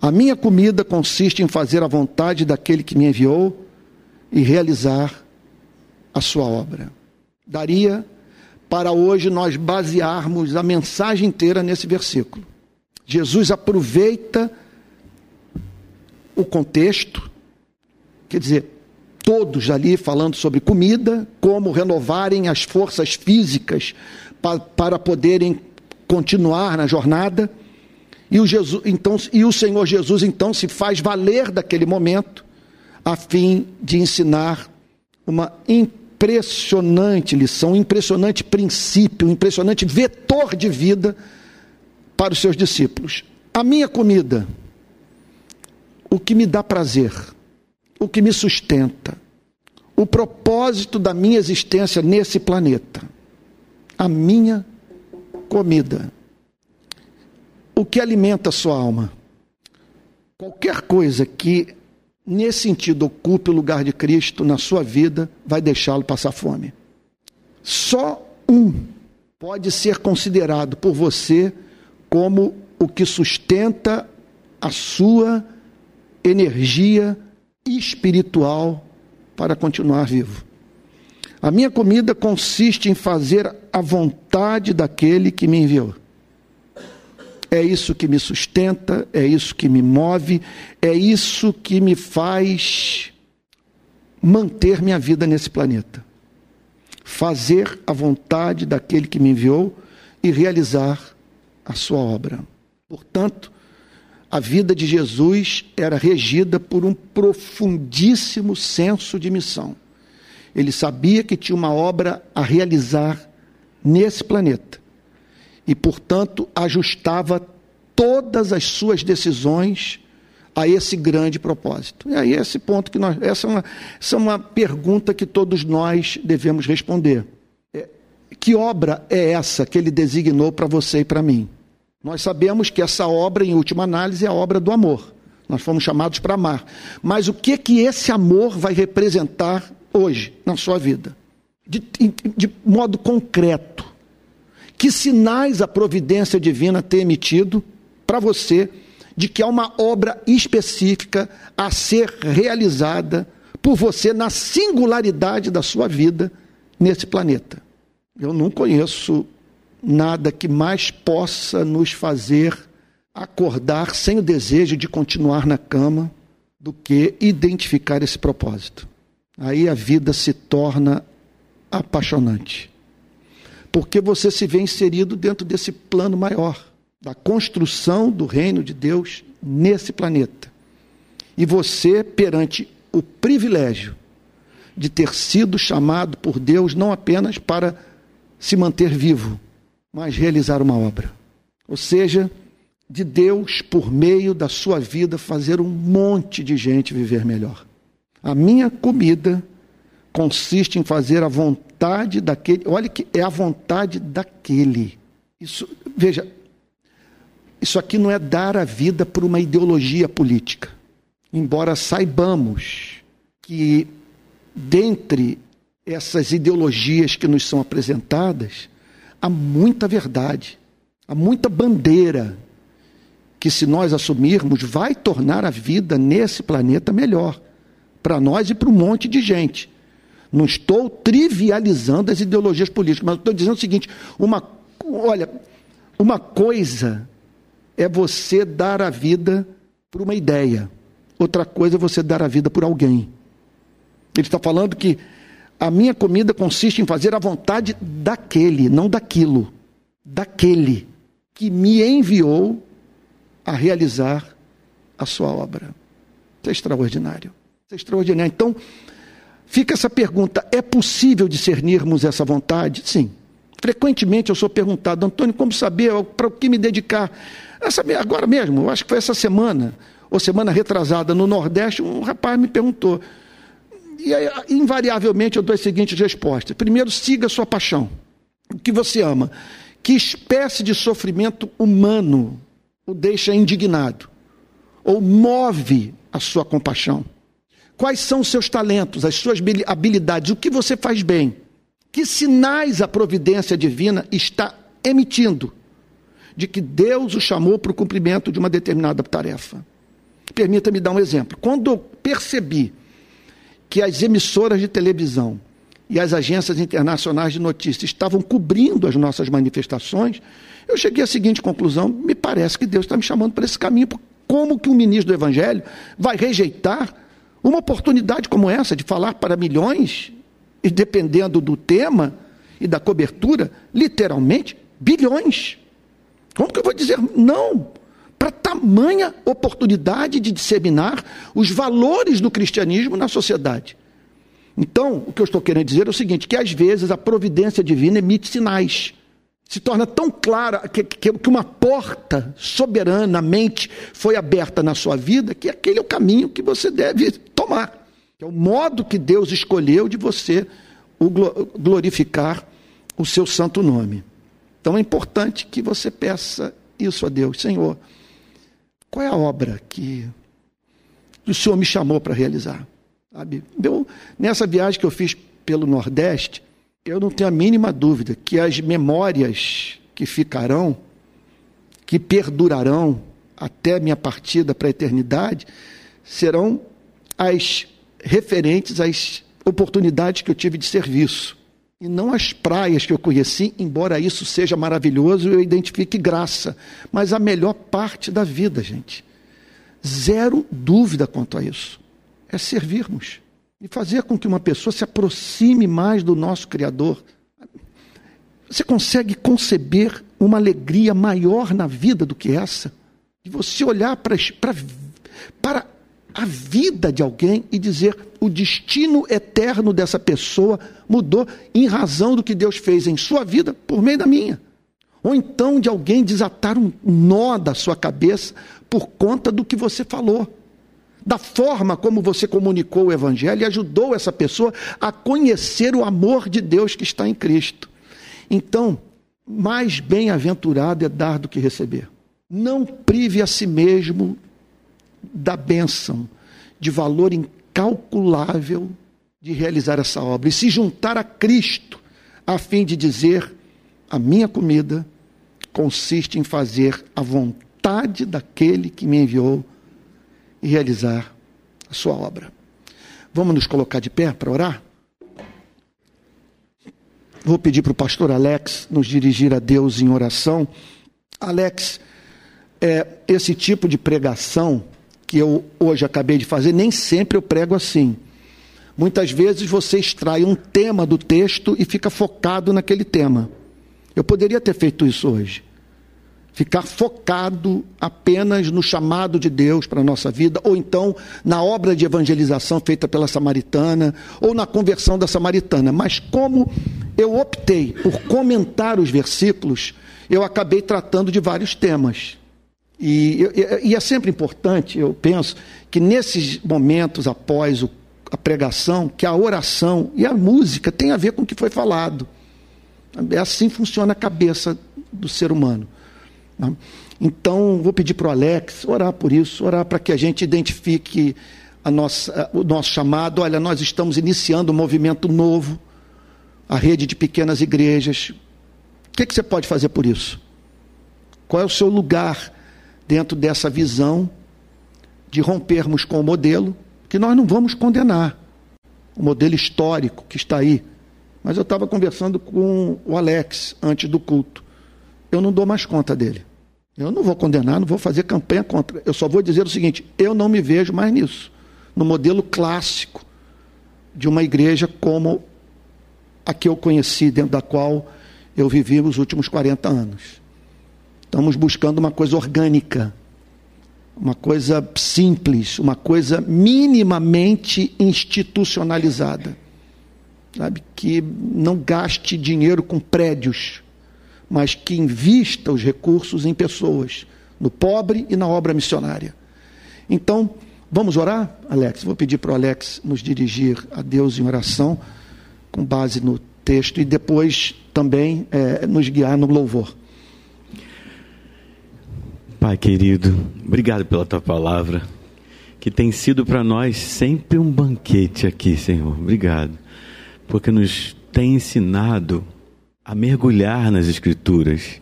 A minha comida consiste em fazer a vontade daquele que me enviou e realizar a sua obra. Daria para hoje nós basearmos a mensagem inteira nesse versículo. Jesus aproveita o contexto, quer dizer, todos ali falando sobre comida, como renovarem as forças físicas para, para poderem continuar na jornada. E o, Jesus, então, e o Senhor Jesus então se faz valer daquele momento a fim de ensinar uma impressionante lição, um impressionante princípio, um impressionante vetor de vida para os seus discípulos. A minha comida o que me dá prazer, o que me sustenta, o propósito da minha existência nesse planeta, a minha comida, o que alimenta a sua alma. Qualquer coisa que nesse sentido ocupe o lugar de Cristo na sua vida vai deixá-lo passar fome. Só um pode ser considerado por você como o que sustenta a sua energia espiritual para continuar vivo. A minha comida consiste em fazer a vontade daquele que me enviou. É isso que me sustenta, é isso que me move, é isso que me faz manter minha vida nesse planeta. Fazer a vontade daquele que me enviou e realizar a sua obra. Portanto, a vida de Jesus era regida por um profundíssimo senso de missão. Ele sabia que tinha uma obra a realizar nesse planeta e, portanto, ajustava todas as suas decisões a esse grande propósito. E aí esse ponto que nós, essa é uma, essa é uma pergunta que todos nós devemos responder. É, que obra é essa que ele designou para você e para mim? Nós sabemos que essa obra, em última análise, é a obra do amor. Nós fomos chamados para amar. Mas o que que esse amor vai representar hoje na sua vida? De, de modo concreto. Que sinais a providência divina tem emitido para você de que há uma obra específica a ser realizada por você na singularidade da sua vida nesse planeta? Eu não conheço nada que mais possa nos fazer acordar sem o desejo de continuar na cama do que identificar esse propósito. Aí a vida se torna apaixonante. Porque você se vê inserido dentro desse plano maior, da construção do reino de Deus nesse planeta. E você, perante o privilégio de ter sido chamado por Deus não apenas para se manter vivo, mas realizar uma obra. Ou seja, de Deus, por meio da sua vida, fazer um monte de gente viver melhor. A minha comida consiste em fazer a vontade daquele. Olha que é a vontade daquele. Isso, veja, isso aqui não é dar a vida por uma ideologia política. Embora saibamos que dentre essas ideologias que nos são apresentadas, há muita verdade, há muita bandeira que, se nós assumirmos, vai tornar a vida nesse planeta melhor, para nós e para um monte de gente. Não estou trivializando as ideologias políticas, mas estou dizendo o seguinte: uma, olha, uma coisa é você dar a vida por uma ideia, outra coisa é você dar a vida por alguém. Ele está falando que a minha comida consiste em fazer a vontade daquele, não daquilo, daquele que me enviou a realizar a sua obra. Isso é extraordinário. Isso é extraordinário. Então, fica essa pergunta: é possível discernirmos essa vontade? Sim. Frequentemente eu sou perguntado, Antônio, como saber para o que me dedicar? Essa, agora mesmo, eu acho que foi essa semana, ou semana retrasada, no Nordeste, um rapaz me perguntou: e aí, invariavelmente eu dou as seguintes respostas. Primeiro, siga sua paixão. O que você ama. Que espécie de sofrimento humano o deixa indignado? Ou move a sua compaixão? Quais são os seus talentos, as suas habilidades? O que você faz bem? Que sinais a providência divina está emitindo de que Deus o chamou para o cumprimento de uma determinada tarefa? Permita-me dar um exemplo. Quando eu percebi que as emissoras de televisão e as agências internacionais de notícias estavam cobrindo as nossas manifestações, eu cheguei à seguinte conclusão: me parece que Deus está me chamando para esse caminho. Como que um ministro do Evangelho vai rejeitar uma oportunidade como essa de falar para milhões e, dependendo do tema e da cobertura, literalmente bilhões? Como que eu vou dizer não? Para tamanha oportunidade de disseminar os valores do cristianismo na sociedade. Então, o que eu estou querendo dizer é o seguinte: que às vezes a providência divina emite sinais. Se torna tão clara que, que, uma porta soberanamente foi aberta na sua vida, que aquele é o caminho que você deve tomar. Que é o modo que Deus escolheu de você glorificar o seu santo nome. Então é importante que você peça isso a Deus, Senhor qual é a obra que o Senhor me chamou para realizar? Sabe? Eu, nessa viagem que eu fiz pelo Nordeste, eu não tenho a mínima dúvida que as memórias que ficarão, que perdurarão até minha partida para a eternidade, serão as referentes às oportunidades que eu tive de serviço. E não as praias que eu conheci, embora isso seja maravilhoso, eu identifique graça. Mas a melhor parte da vida, gente. Zero dúvida quanto a isso. É servirmos. E fazer com que uma pessoa se aproxime mais do nosso Criador. Você consegue conceber uma alegria maior na vida do que essa? De você olhar para, para, para a vida de alguém e dizer o destino eterno dessa pessoa mudou em razão do que Deus fez em sua vida por meio da minha. Ou então de alguém desatar um nó da sua cabeça por conta do que você falou da forma como você comunicou o Evangelho e ajudou essa pessoa a conhecer o amor de Deus que está em Cristo. Então, mais bem-aventurado é dar do que receber. Não prive a si mesmo da bênção, de valor incalculável de realizar essa obra e se juntar a Cristo, a fim de dizer: a minha comida consiste em fazer a vontade daquele que me enviou e realizar a sua obra. Vamos nos colocar de pé para orar? Vou pedir para o pastor Alex nos dirigir a Deus em oração. Alex, é, esse tipo de pregação que eu hoje acabei de fazer, nem sempre eu prego assim. Muitas vezes você extrai um tema do texto e fica focado naquele tema. Eu poderia ter feito isso hoje ficar focado apenas no chamado de Deus para a nossa vida, ou então na obra de evangelização feita pela samaritana, ou na conversão da samaritana. Mas como eu optei por comentar os versículos, eu acabei tratando de vários temas. E, e, e é sempre importante, eu penso, que nesses momentos após o, a pregação, que a oração e a música tem a ver com o que foi falado. É assim funciona a cabeça do ser humano. Né? Então, vou pedir para o Alex orar por isso, orar para que a gente identifique a nossa, o nosso chamado. Olha, nós estamos iniciando um movimento novo, a rede de pequenas igrejas. O que, que você pode fazer por isso? Qual é o seu lugar dentro dessa visão de rompermos com o modelo que nós não vamos condenar? O modelo histórico que está aí. Mas eu estava conversando com o Alex antes do culto eu não dou mais conta dele. Eu não vou condenar, não vou fazer campanha contra. Eu só vou dizer o seguinte: eu não me vejo mais nisso. No modelo clássico de uma igreja como a que eu conheci, dentro da qual eu vivi os últimos 40 anos. Estamos buscando uma coisa orgânica, uma coisa simples, uma coisa minimamente institucionalizada. Sabe? Que não gaste dinheiro com prédios mas que invista os recursos em pessoas, no pobre e na obra missionária. Então, vamos orar, Alex? Vou pedir para o Alex nos dirigir a Deus em oração, com base no texto, e depois também é, nos guiar no louvor. Pai querido, obrigado pela tua palavra, que tem sido para nós sempre um banquete aqui, Senhor. Obrigado, porque nos tem ensinado a mergulhar nas Escrituras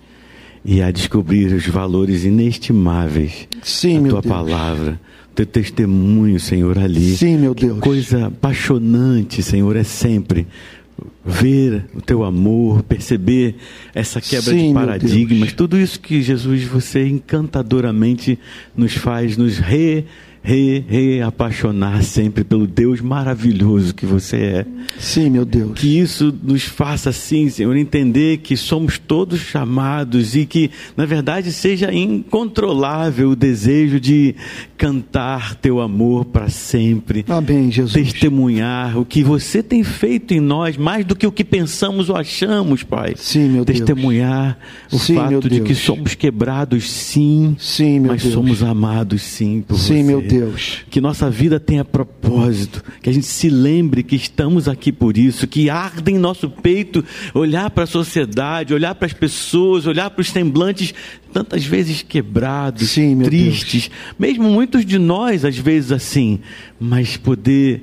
e a descobrir os valores inestimáveis Sim, da tua Deus. palavra, teu testemunho, Senhor, ali. Sim, meu que Deus. Coisa apaixonante, Senhor, é sempre ver o teu amor, perceber essa quebra Sim, de paradigmas, tudo isso que Jesus você encantadoramente nos faz, nos re re, reapaixonar sempre pelo Deus maravilhoso que você é. Sim, meu Deus. Que isso nos faça, sim, Senhor, entender que somos todos chamados e que, na verdade, seja incontrolável o desejo de cantar teu amor para sempre. Amém, Jesus. Testemunhar o que você tem feito em nós, mais do que o que pensamos ou achamos, Pai. Sim, meu Testemunhar Deus. o sim, fato de que somos quebrados, sim. Sim, meu mas Deus. somos amados, sim, por sim, você. meu Deus. Que nossa vida tenha propósito, que a gente se lembre que estamos aqui por isso, que arde em nosso peito olhar para a sociedade, olhar para as pessoas, olhar para os semblantes tantas vezes quebrados, Sim, tristes, mesmo muitos de nós às vezes assim, mas poder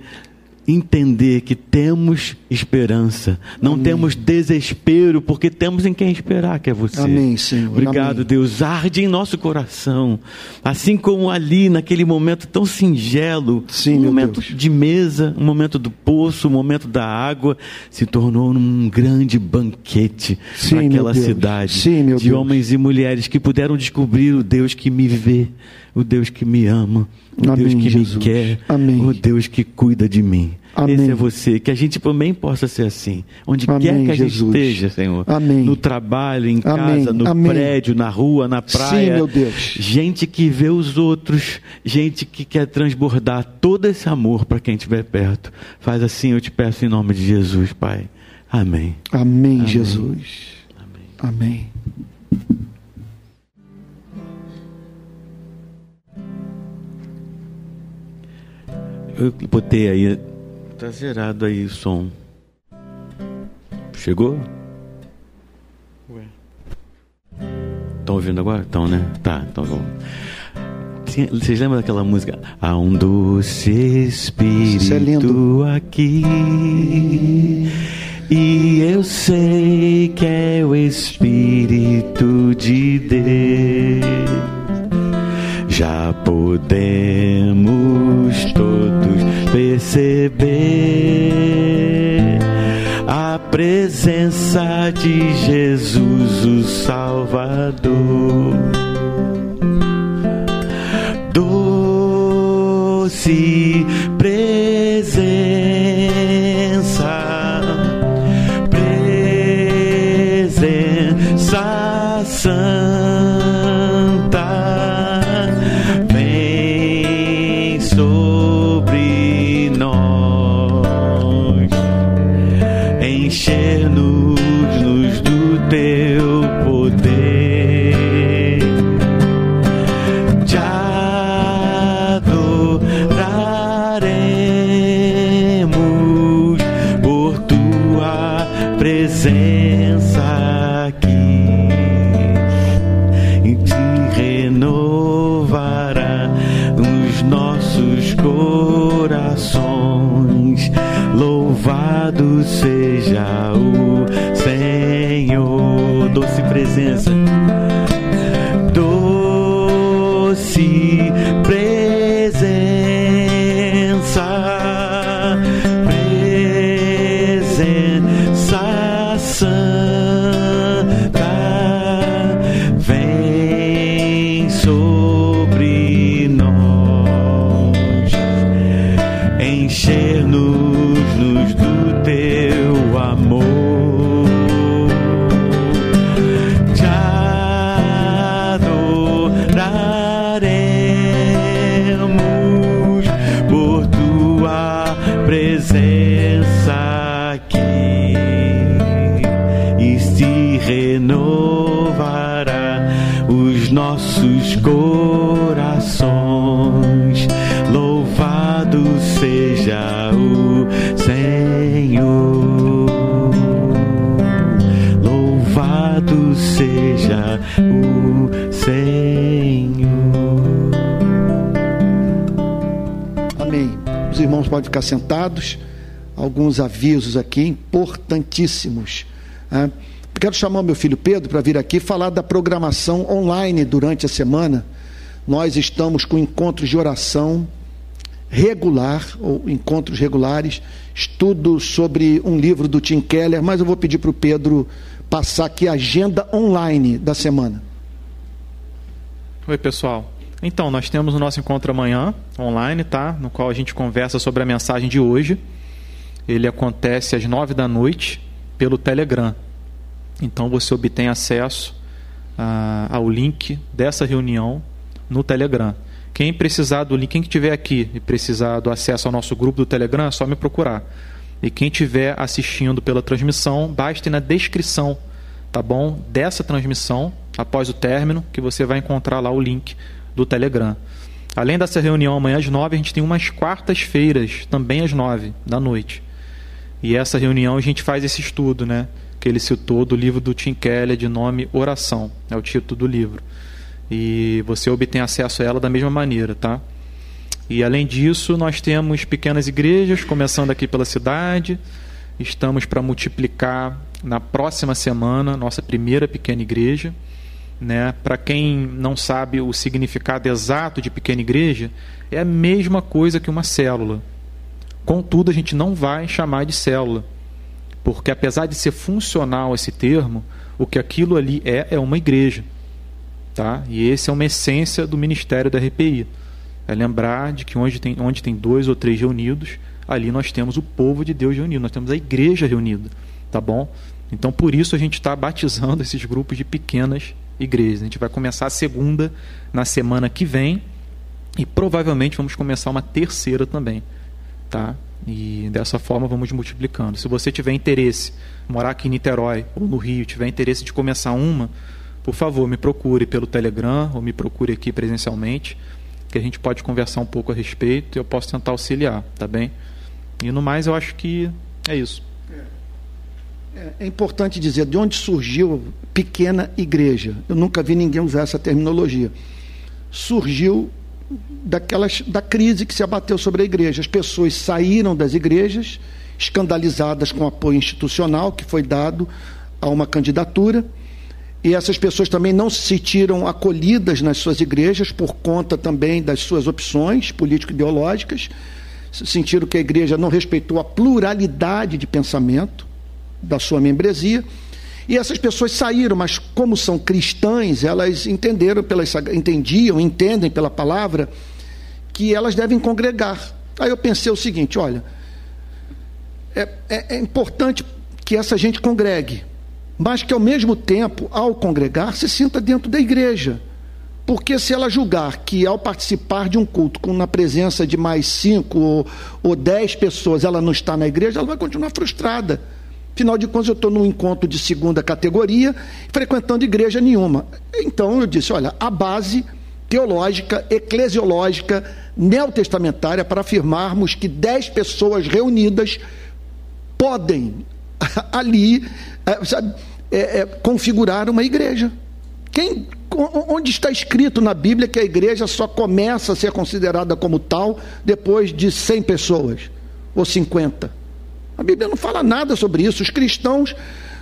entender que temos esperança, não Amém. temos desespero, porque temos em quem esperar, que é você. Amém, Senhor. Obrigado, Amém. Deus. Arde em nosso coração, assim como ali, naquele momento tão singelo, Sim, um momento Deus. de mesa, um momento do poço, um momento da água, se tornou um grande banquete naquela cidade Sim, de Deus. homens e mulheres que puderam descobrir o Deus que me vê, o Deus que me ama, o Amém, Deus que Jesus. me quer, Amém. o Deus que cuida de mim. Amém. Esse é você. Que a gente também possa ser assim. Onde Amém, quer que a gente Jesus. esteja, Senhor. Amém. No trabalho, em casa, no prédio, na rua, na praia. Sim, meu Deus. Gente que vê os outros, gente que quer transbordar todo esse amor para quem estiver perto. Faz assim, eu te peço em nome de Jesus, Pai. Amém. Amém, Jesus. Amém. Eu botei aí. Tá zerado aí o som. Chegou? Ué. Estão ouvindo agora? Estão, né? Tá, então vamos. Vocês lembram daquela música? Há um doce espírito Isso é lindo. aqui. E eu sei que é o Espírito de Deus. Já podemos perceber a presença de Jesus, o Salvador. Doce presença, presença santa, encher-nos do teu podem ficar sentados. Alguns avisos aqui importantíssimos. né? Quero chamar meu filho Pedro para vir aqui falar da programação online durante a semana. Nós estamos com encontros de oração regular, ou encontros regulares, estudo sobre um livro do Tim Keller, mas eu vou pedir para o Pedro passar aqui a agenda online da semana. Oi, pessoal. Então, nós temos o nosso encontro amanhã, online, tá? No qual a gente conversa sobre a mensagem de hoje. Ele acontece às nove da noite pelo Telegram. Então, você obtém acesso ah, ao link dessa reunião no Telegram. Quem precisar do link, quem estiver aqui e precisar do acesso ao nosso grupo do Telegram, é só me procurar. E quem estiver assistindo pela transmissão, basta ir na descrição, tá bom? Dessa transmissão, após o término, que você vai encontrar lá o link do Telegram. Além dessa reunião amanhã às nove, a gente tem umas quartas-feiras, também às nove da noite. E essa reunião a gente faz esse estudo, né? Que ele citou do livro do Tim Keller de nome Oração, é o título do livro. E você obtém acesso a ela da mesma maneira, tá? E além disso, nós temos pequenas igrejas começando aqui pela cidade. Estamos para multiplicar na próxima semana nossa primeira pequena igreja. Né? Para quem não sabe o significado exato de pequena igreja, é a mesma coisa que uma célula. Contudo, a gente não vai chamar de célula, porque apesar de ser funcional esse termo, o que aquilo ali é é uma igreja, tá? E esse é uma essência do ministério da RPI. É lembrar de que onde tem, onde tem dois ou três reunidos, ali nós temos o povo de Deus reunido, nós temos a igreja reunida, tá bom? Então por isso a gente está batizando esses grupos de pequenas igrejas. A gente vai começar a segunda na semana que vem e provavelmente vamos começar uma terceira também, tá? E dessa forma vamos multiplicando. Se você tiver interesse, morar aqui em Niterói ou no Rio, tiver interesse de começar uma, por favor, me procure pelo Telegram ou me procure aqui presencialmente, que a gente pode conversar um pouco a respeito e eu posso tentar auxiliar, tá bem? E no mais, eu acho que é isso. É, é importante dizer de onde surgiu pequena igreja. Eu nunca vi ninguém usar essa terminologia. Surgiu daquelas, da crise que se abateu sobre a igreja. As pessoas saíram das igrejas, escandalizadas com o apoio institucional que foi dado a uma candidatura, e essas pessoas também não se sentiram acolhidas nas suas igrejas por conta também das suas opções político-ideológicas, sentiram que a igreja não respeitou a pluralidade de pensamento da sua membresia. E essas pessoas saíram, mas como são cristãs, elas entenderam pela, entendiam, entendem pela palavra que elas devem congregar. Aí eu pensei o seguinte: olha, é, é, é importante que essa gente congregue, mas que ao mesmo tempo, ao congregar, se sinta dentro da igreja. Porque se ela julgar que ao participar de um culto com na presença de mais cinco ou, ou dez pessoas ela não está na igreja, ela vai continuar frustrada. Afinal de contas, eu estou num encontro de segunda categoria, frequentando igreja nenhuma. Então eu disse: olha, a base teológica, eclesiológica, neotestamentária para afirmarmos que dez pessoas reunidas podem ali é, sabe, é, é, configurar uma igreja. Quem, onde está escrito na Bíblia que a igreja só começa a ser considerada como tal depois de 100 pessoas ou 50? A Bíblia não fala nada sobre isso. Os cristãos,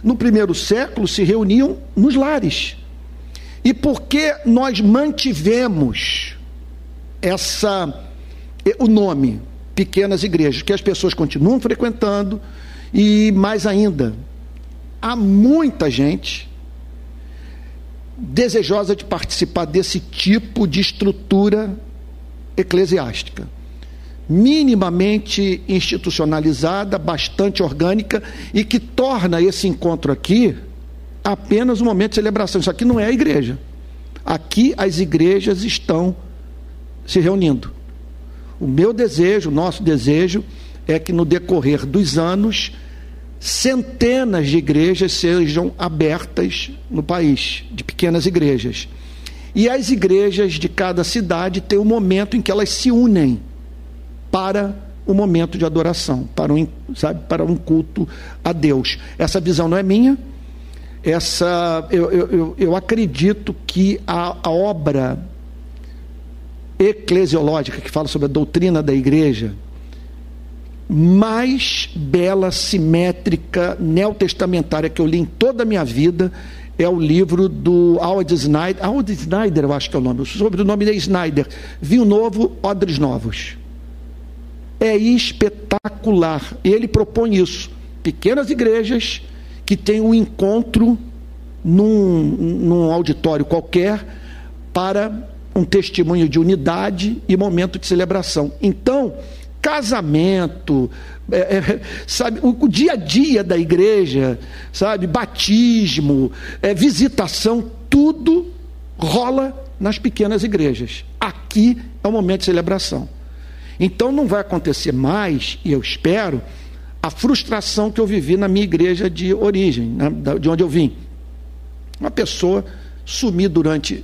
no primeiro século, se reuniam nos lares. E por que nós mantivemos essa o nome pequenas igrejas? Que as pessoas continuam frequentando e mais ainda, há muita gente desejosa de participar desse tipo de estrutura eclesiástica minimamente institucionalizada, bastante orgânica e que torna esse encontro aqui apenas um momento de celebração. Isso aqui não é a igreja. Aqui as igrejas estão se reunindo. O meu desejo, o nosso desejo, é que no decorrer dos anos, centenas de igrejas sejam abertas no país, de pequenas igrejas. E as igrejas de cada cidade têm um momento em que elas se unem para o momento de adoração, para um, sabe, para um culto a Deus. Essa visão não é minha. Essa, eu, eu, eu acredito que a, a obra eclesiológica que fala sobre a doutrina da igreja mais bela, simétrica, neotestamentária que eu li em toda a minha vida é o livro do Howard Snyder, Howard Snyder eu acho que é o nome, o sobrenome é Snyder, Vinho Novo, Odres Novos é espetacular. Ele propõe isso. Pequenas igrejas que têm um encontro num, num auditório qualquer para um testemunho de unidade e momento de celebração. Então, casamento, é, é, sabe, o, o, dia a dia da igreja, sabe, batismo, é, visitação, tudo rola nas pequenas igrejas. Aqui é o momento de celebração. Então não vai acontecer mais, e eu espero, a frustração que eu vivi na minha igreja de origem, né, de onde eu vim. Uma pessoa sumir durante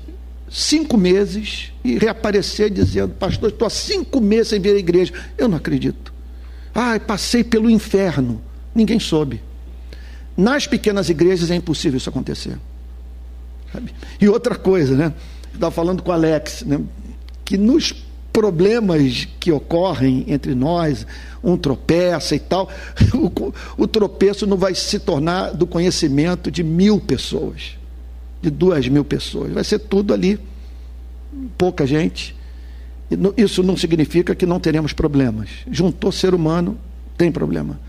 cinco meses e reaparecer dizendo, pastor, estou há cinco meses sem vir à igreja. Eu não acredito. Ah, passei pelo inferno. Ninguém soube. Nas pequenas igrejas é impossível isso acontecer. Sabe? E outra coisa, né? Estava falando com o Alex, né? que nos problemas que ocorrem entre nós, um tropeça e tal, o, o, tropeço não vai se tornar do conhecimento de mil pessoas, de duas mil pessoas. Vai ser tudo ali, pouca gente. Isso não significa que não teremos problemas. Juntou ser humano, tem problema.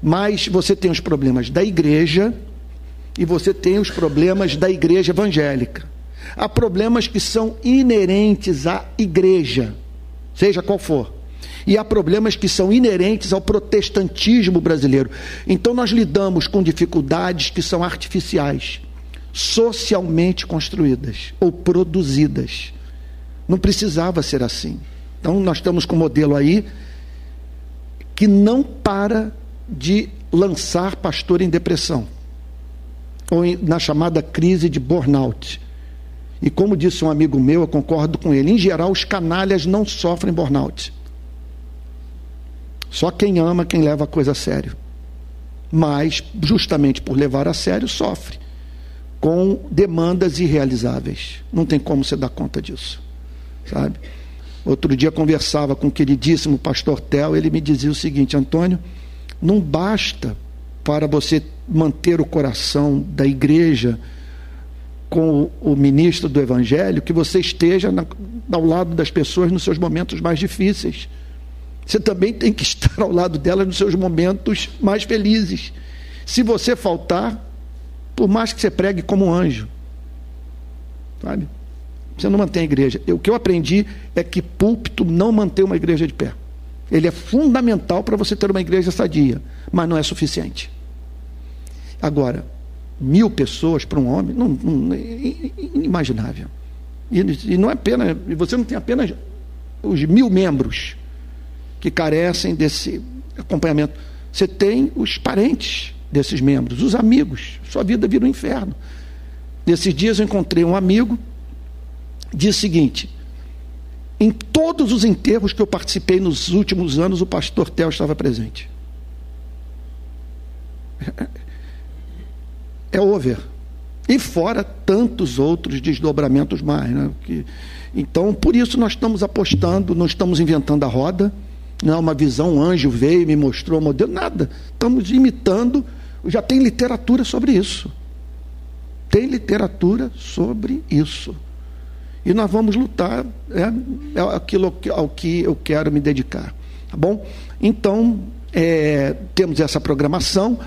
Mas você tem os problemas da igreja e você tem os problemas da igreja evangélica. Há problemas que são inerentes à igreja seja qual for. E há problemas que são inerentes ao protestantismo brasileiro. Então nós lidamos com dificuldades que são artificiais, socialmente construídas ou produzidas. Não precisava ser assim. Então nós estamos com um modelo aí que não para de lançar pastor em depressão ou na chamada crise de burnout. E como disse um amigo meu, eu concordo com ele, em geral os canalhas não sofrem burnout. Só quem ama, quem leva a coisa a sério. Mas, justamente por levar a sério, sofre com demandas irrealizáveis. Não tem como você dar conta disso. Sabe? Outro dia conversava com o queridíssimo pastor Tel, ele me dizia o seguinte: Antônio, não basta para você manter o coração da igreja com o, o ministro do evangelho que você esteja na, ao lado das pessoas nos seus momentos mais difíceis. Você também tem que estar ao lado delas nos seus momentos mais felizes. Se você faltar, por mais que você pregue como um anjo, sabe? Você não mantém a igreja. O que eu aprendi é que púlpito não mantém uma igreja de pé. Ele é fundamental para você ter uma igreja sadia, mas não é suficiente. Agora, mil pessoas para um homem, não, não, é inimaginável. E, e não é apenas, você não tem apenas os mil membros que carecem desse acompanhamento. Você tem os parentes desses membros, os amigos. Sua vida vira um inferno. Nesses dias eu encontrei um amigo, disse o seguinte: em todos os enterros que eu participei nos últimos anos, o pastor Tel estava presente. É over. E fora tantos outros desdobramentos mais. Né? Que, então, por isso nós estamos apostando, não estamos inventando a roda, não é uma visão, um anjo veio me mostrou o modelo, nada. Estamos imitando, já tem literatura sobre isso. Tem literatura sobre isso. E nós vamos lutar, é, é aquilo ao que eu quero me dedicar. Tá bom? Então, é, temos essa programação,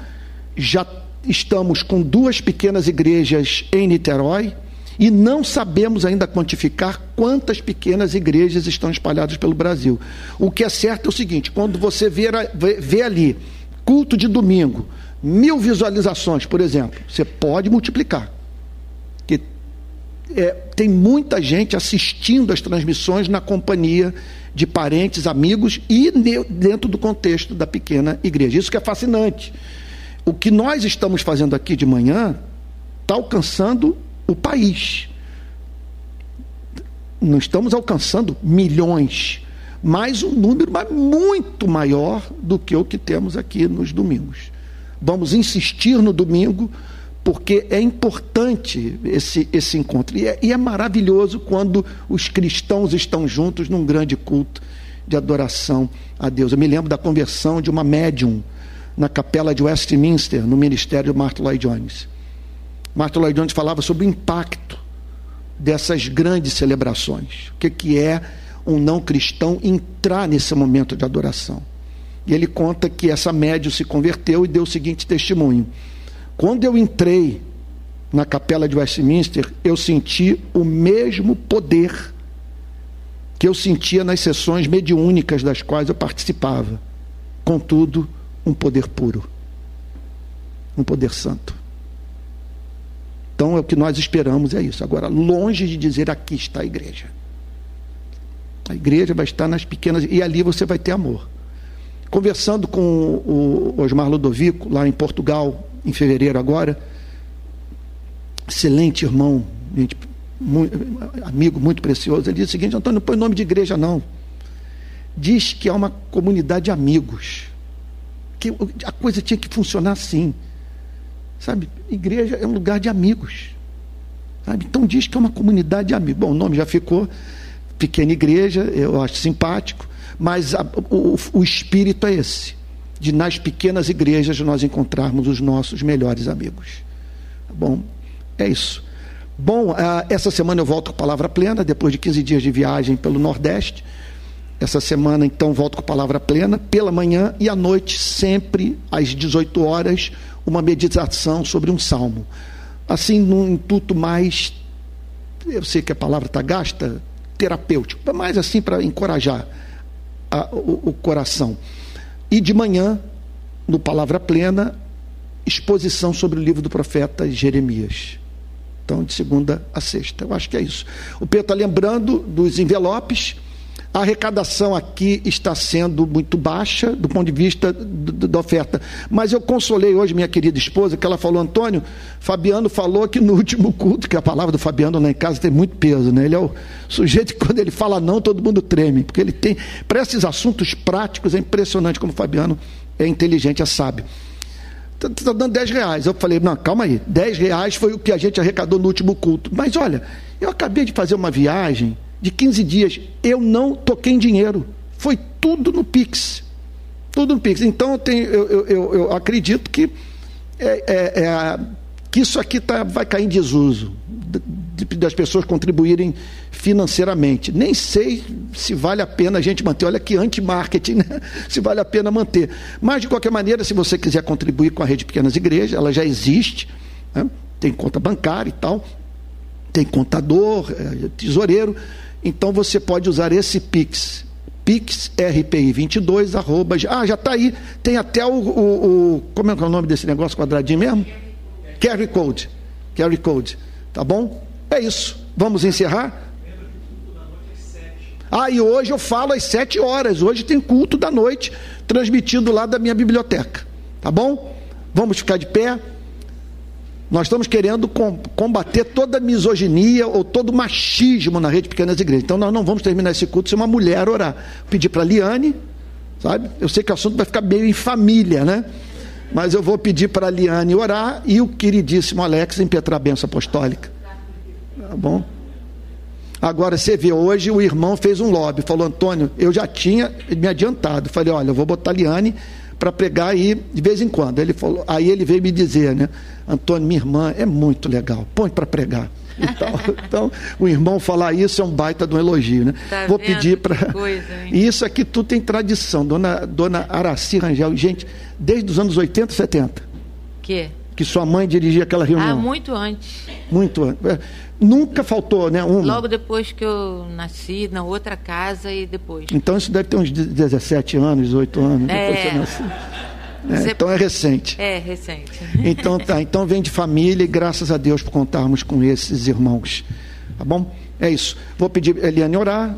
já estamos com duas pequenas igrejas em Niterói e não sabemos ainda quantificar quantas pequenas igrejas estão espalhadas pelo Brasil. O que é certo é o seguinte: quando você vê, vê ali culto de domingo, mil visualizações, por exemplo, você pode multiplicar. Que é, tem muita gente assistindo as transmissões na companhia de parentes, amigos e dentro do contexto da pequena igreja. Isso que é fascinante o que nós estamos fazendo aqui de manhã está alcançando o país. Não estamos alcançando milhões, mas um número muito maior do que o que temos aqui nos domingos. Vamos insistir no domingo, porque é importante esse, esse encontro. E é, e é maravilhoso quando os cristãos estão juntos num grande culto de adoração a Deus. Eu me lembro da conversão de uma médium na capela de Westminster, no ministério de Martin Lloyd Jones. Martin Lloyd Jones falava sobre o impacto dessas grandes celebrações. O que, que é um não cristão entrar nesse momento de adoração. E ele conta que essa médium se converteu e deu o seguinte testemunho: Quando eu entrei na capela de Westminster, eu senti o mesmo poder que eu sentia nas sessões mediúnicas das quais eu participava. Contudo, um poder puro, um poder santo. Então é o que nós esperamos é isso. Agora, longe de dizer aqui está a igreja. A igreja vai estar nas pequenas e ali você vai ter amor. Conversando com o Osmar Ludovico lá em Portugal em fevereiro agora, excelente irmão, gente, muito, amigo muito precioso, ele disse o seguinte: Antônio, não põe nome de igreja não. Diz que é uma comunidade de amigos que a coisa tinha que funcionar assim. Sabe? Igreja é um lugar de amigos. Sabe? Então diz que é uma comunidade de amigos. Bom, o nome já ficou pequena igreja, eu acho simpático, mas a, o, o espírito é esse, de nas pequenas igrejas nós encontrarmos os nossos melhores amigos. Tá bom, é isso. Bom, essa semana eu volto com a palavra plena, depois de 15 dias de viagem pelo Nordeste. Essa semana, então, volto com a palavra plena, pela manhã e à noite, sempre às 18 horas, uma meditação sobre um salmo. Assim, num intuito mais, eu sei que a palavra está gasta, terapêutico, mas assim para encorajar a, o, o coração. E de manhã, no Palavra Plena, exposição sobre o livro do profeta Jeremias. Então, de segunda a sexta. Eu acho que é isso. O Pedro está lembrando dos envelopes. A arrecadação aqui está sendo muito baixa do ponto de vista da oferta. Mas eu consolei hoje minha querida esposa, que ela falou, Antônio, Fabiano falou que no último culto, que a palavra do Fabiano lá em casa tem muito peso, né? Ele é o sujeito que quando ele fala não, todo mundo treme, porque ele tem, para esses assuntos práticos, é impressionante como o Fabiano é inteligente, é sábio. Está tá dando 10 reais. Eu falei, não, calma aí, 10 reais foi o que a gente arrecadou no último culto. Mas olha, eu acabei de fazer uma viagem de 15 dias, eu não toquei em dinheiro. Foi tudo no Pix. Tudo no Pix. Então eu, tenho, eu, eu, eu acredito que, é, é, é, que isso aqui tá, vai cair em desuso. Das pessoas contribuírem financeiramente. Nem sei se vale a pena a gente manter. Olha que anti-marketing, né? Se vale a pena manter. Mas, de qualquer maneira, se você quiser contribuir com a rede Pequenas Igrejas, ela já existe, né? tem conta bancária e tal, tem contador, é, tesoureiro. Então você pode usar esse Pix. Pix RPI 22 arroba. Ah, já está aí. Tem até o, o, o, Como é, é o nome desse negócio quadradinho mesmo? Carry Code. Carry Code. Tá bom? É isso. Vamos encerrar? Ah, e hoje eu falo às sete horas. Hoje tem culto da noite, transmitido lá da minha biblioteca. Tá bom? Vamos ficar de pé. Nós estamos querendo combater toda misoginia ou todo machismo na rede Pequenas Igrejas. Então nós não vamos terminar esse culto se uma mulher orar. Pedir para a Liane, sabe? Eu sei que o assunto vai ficar meio em família, né? Mas eu vou pedir para a Liane orar e o queridíssimo Alex impetrar a benção apostólica. Tá bom? Agora você vê, hoje o irmão fez um lobby, falou, Antônio, eu já tinha me adiantado. Falei, olha, eu vou botar a Liane para pregar aí de vez em quando. Ele falou, aí ele veio me dizer, né? Antônio, minha irmã é muito legal, põe para pregar. Então, o irmão falar isso é um baita de um elogio, né? Tá Vou pedir para. E isso aqui tudo tem tradição. Dona, dona Araci Rangel, gente, desde os anos 80, 70. Que? Que sua mãe dirigia aquela reunião. Ah, muito antes. Muito antes. É, nunca faltou, né? Uma. Logo depois que eu nasci, na outra casa e depois. Então isso deve ter uns 17 anos, 18 anos. É. É, então é recente. É, recente. Então tá, então vem de família e graças a Deus por contarmos com esses irmãos. Tá bom? É isso. Vou pedir Eliane orar,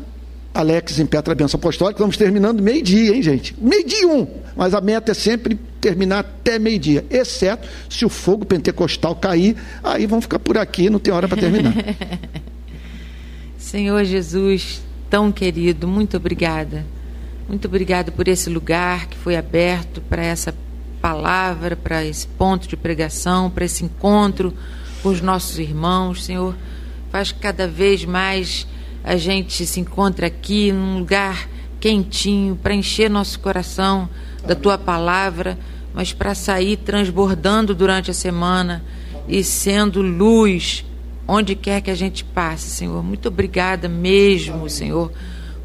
Alex em Petra Benção Apostólica. Estamos terminando meio-dia, hein, gente? Meio-dia um. Mas a meta é sempre terminar até meio-dia, exceto se o fogo pentecostal cair, aí vão ficar por aqui, não tem hora para terminar. Senhor Jesus, tão querido, muito obrigada. Muito obrigada por esse lugar que foi aberto para essa palavra, para esse ponto de pregação, para esse encontro com os nossos irmãos. Senhor, faz que cada vez mais a gente se encontre aqui num lugar quentinho para encher nosso coração da tua palavra, mas para sair transbordando durante a semana e sendo luz onde quer que a gente passe, Senhor. Muito obrigada mesmo, Senhor,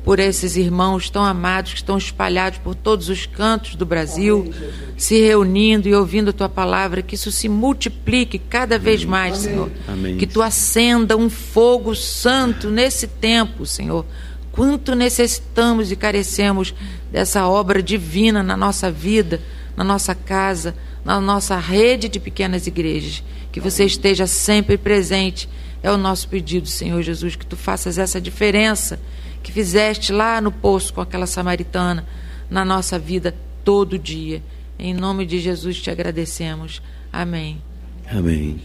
por esses irmãos tão amados que estão espalhados por todos os cantos do Brasil, se reunindo e ouvindo a tua palavra, que isso se multiplique cada vez mais, Senhor. Amém. Que tu acenda um fogo santo nesse tempo, Senhor. Quanto necessitamos e carecemos dessa obra divina na nossa vida, na nossa casa, na nossa rede de pequenas igrejas. Que você esteja sempre presente. É o nosso pedido, Senhor Jesus, que tu faças essa diferença que fizeste lá no poço com aquela samaritana na nossa vida todo dia. Em nome de Jesus te agradecemos. Amém. Amém.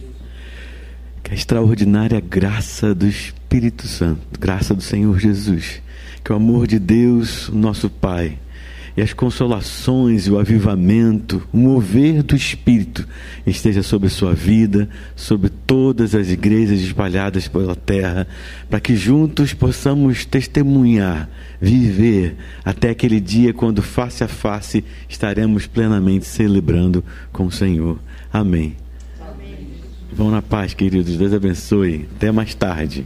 Que a extraordinária graça do Espírito Santo, graça do Senhor Jesus, que o amor de Deus, nosso Pai, e as consolações, o avivamento, o mover do Espírito esteja sobre sua vida, sobre todas as igrejas espalhadas pela terra, para que juntos possamos testemunhar, viver até aquele dia quando face a face estaremos plenamente celebrando com o Senhor. Amém. Amém. Vão na paz, queridos. Deus abençoe. Até mais tarde.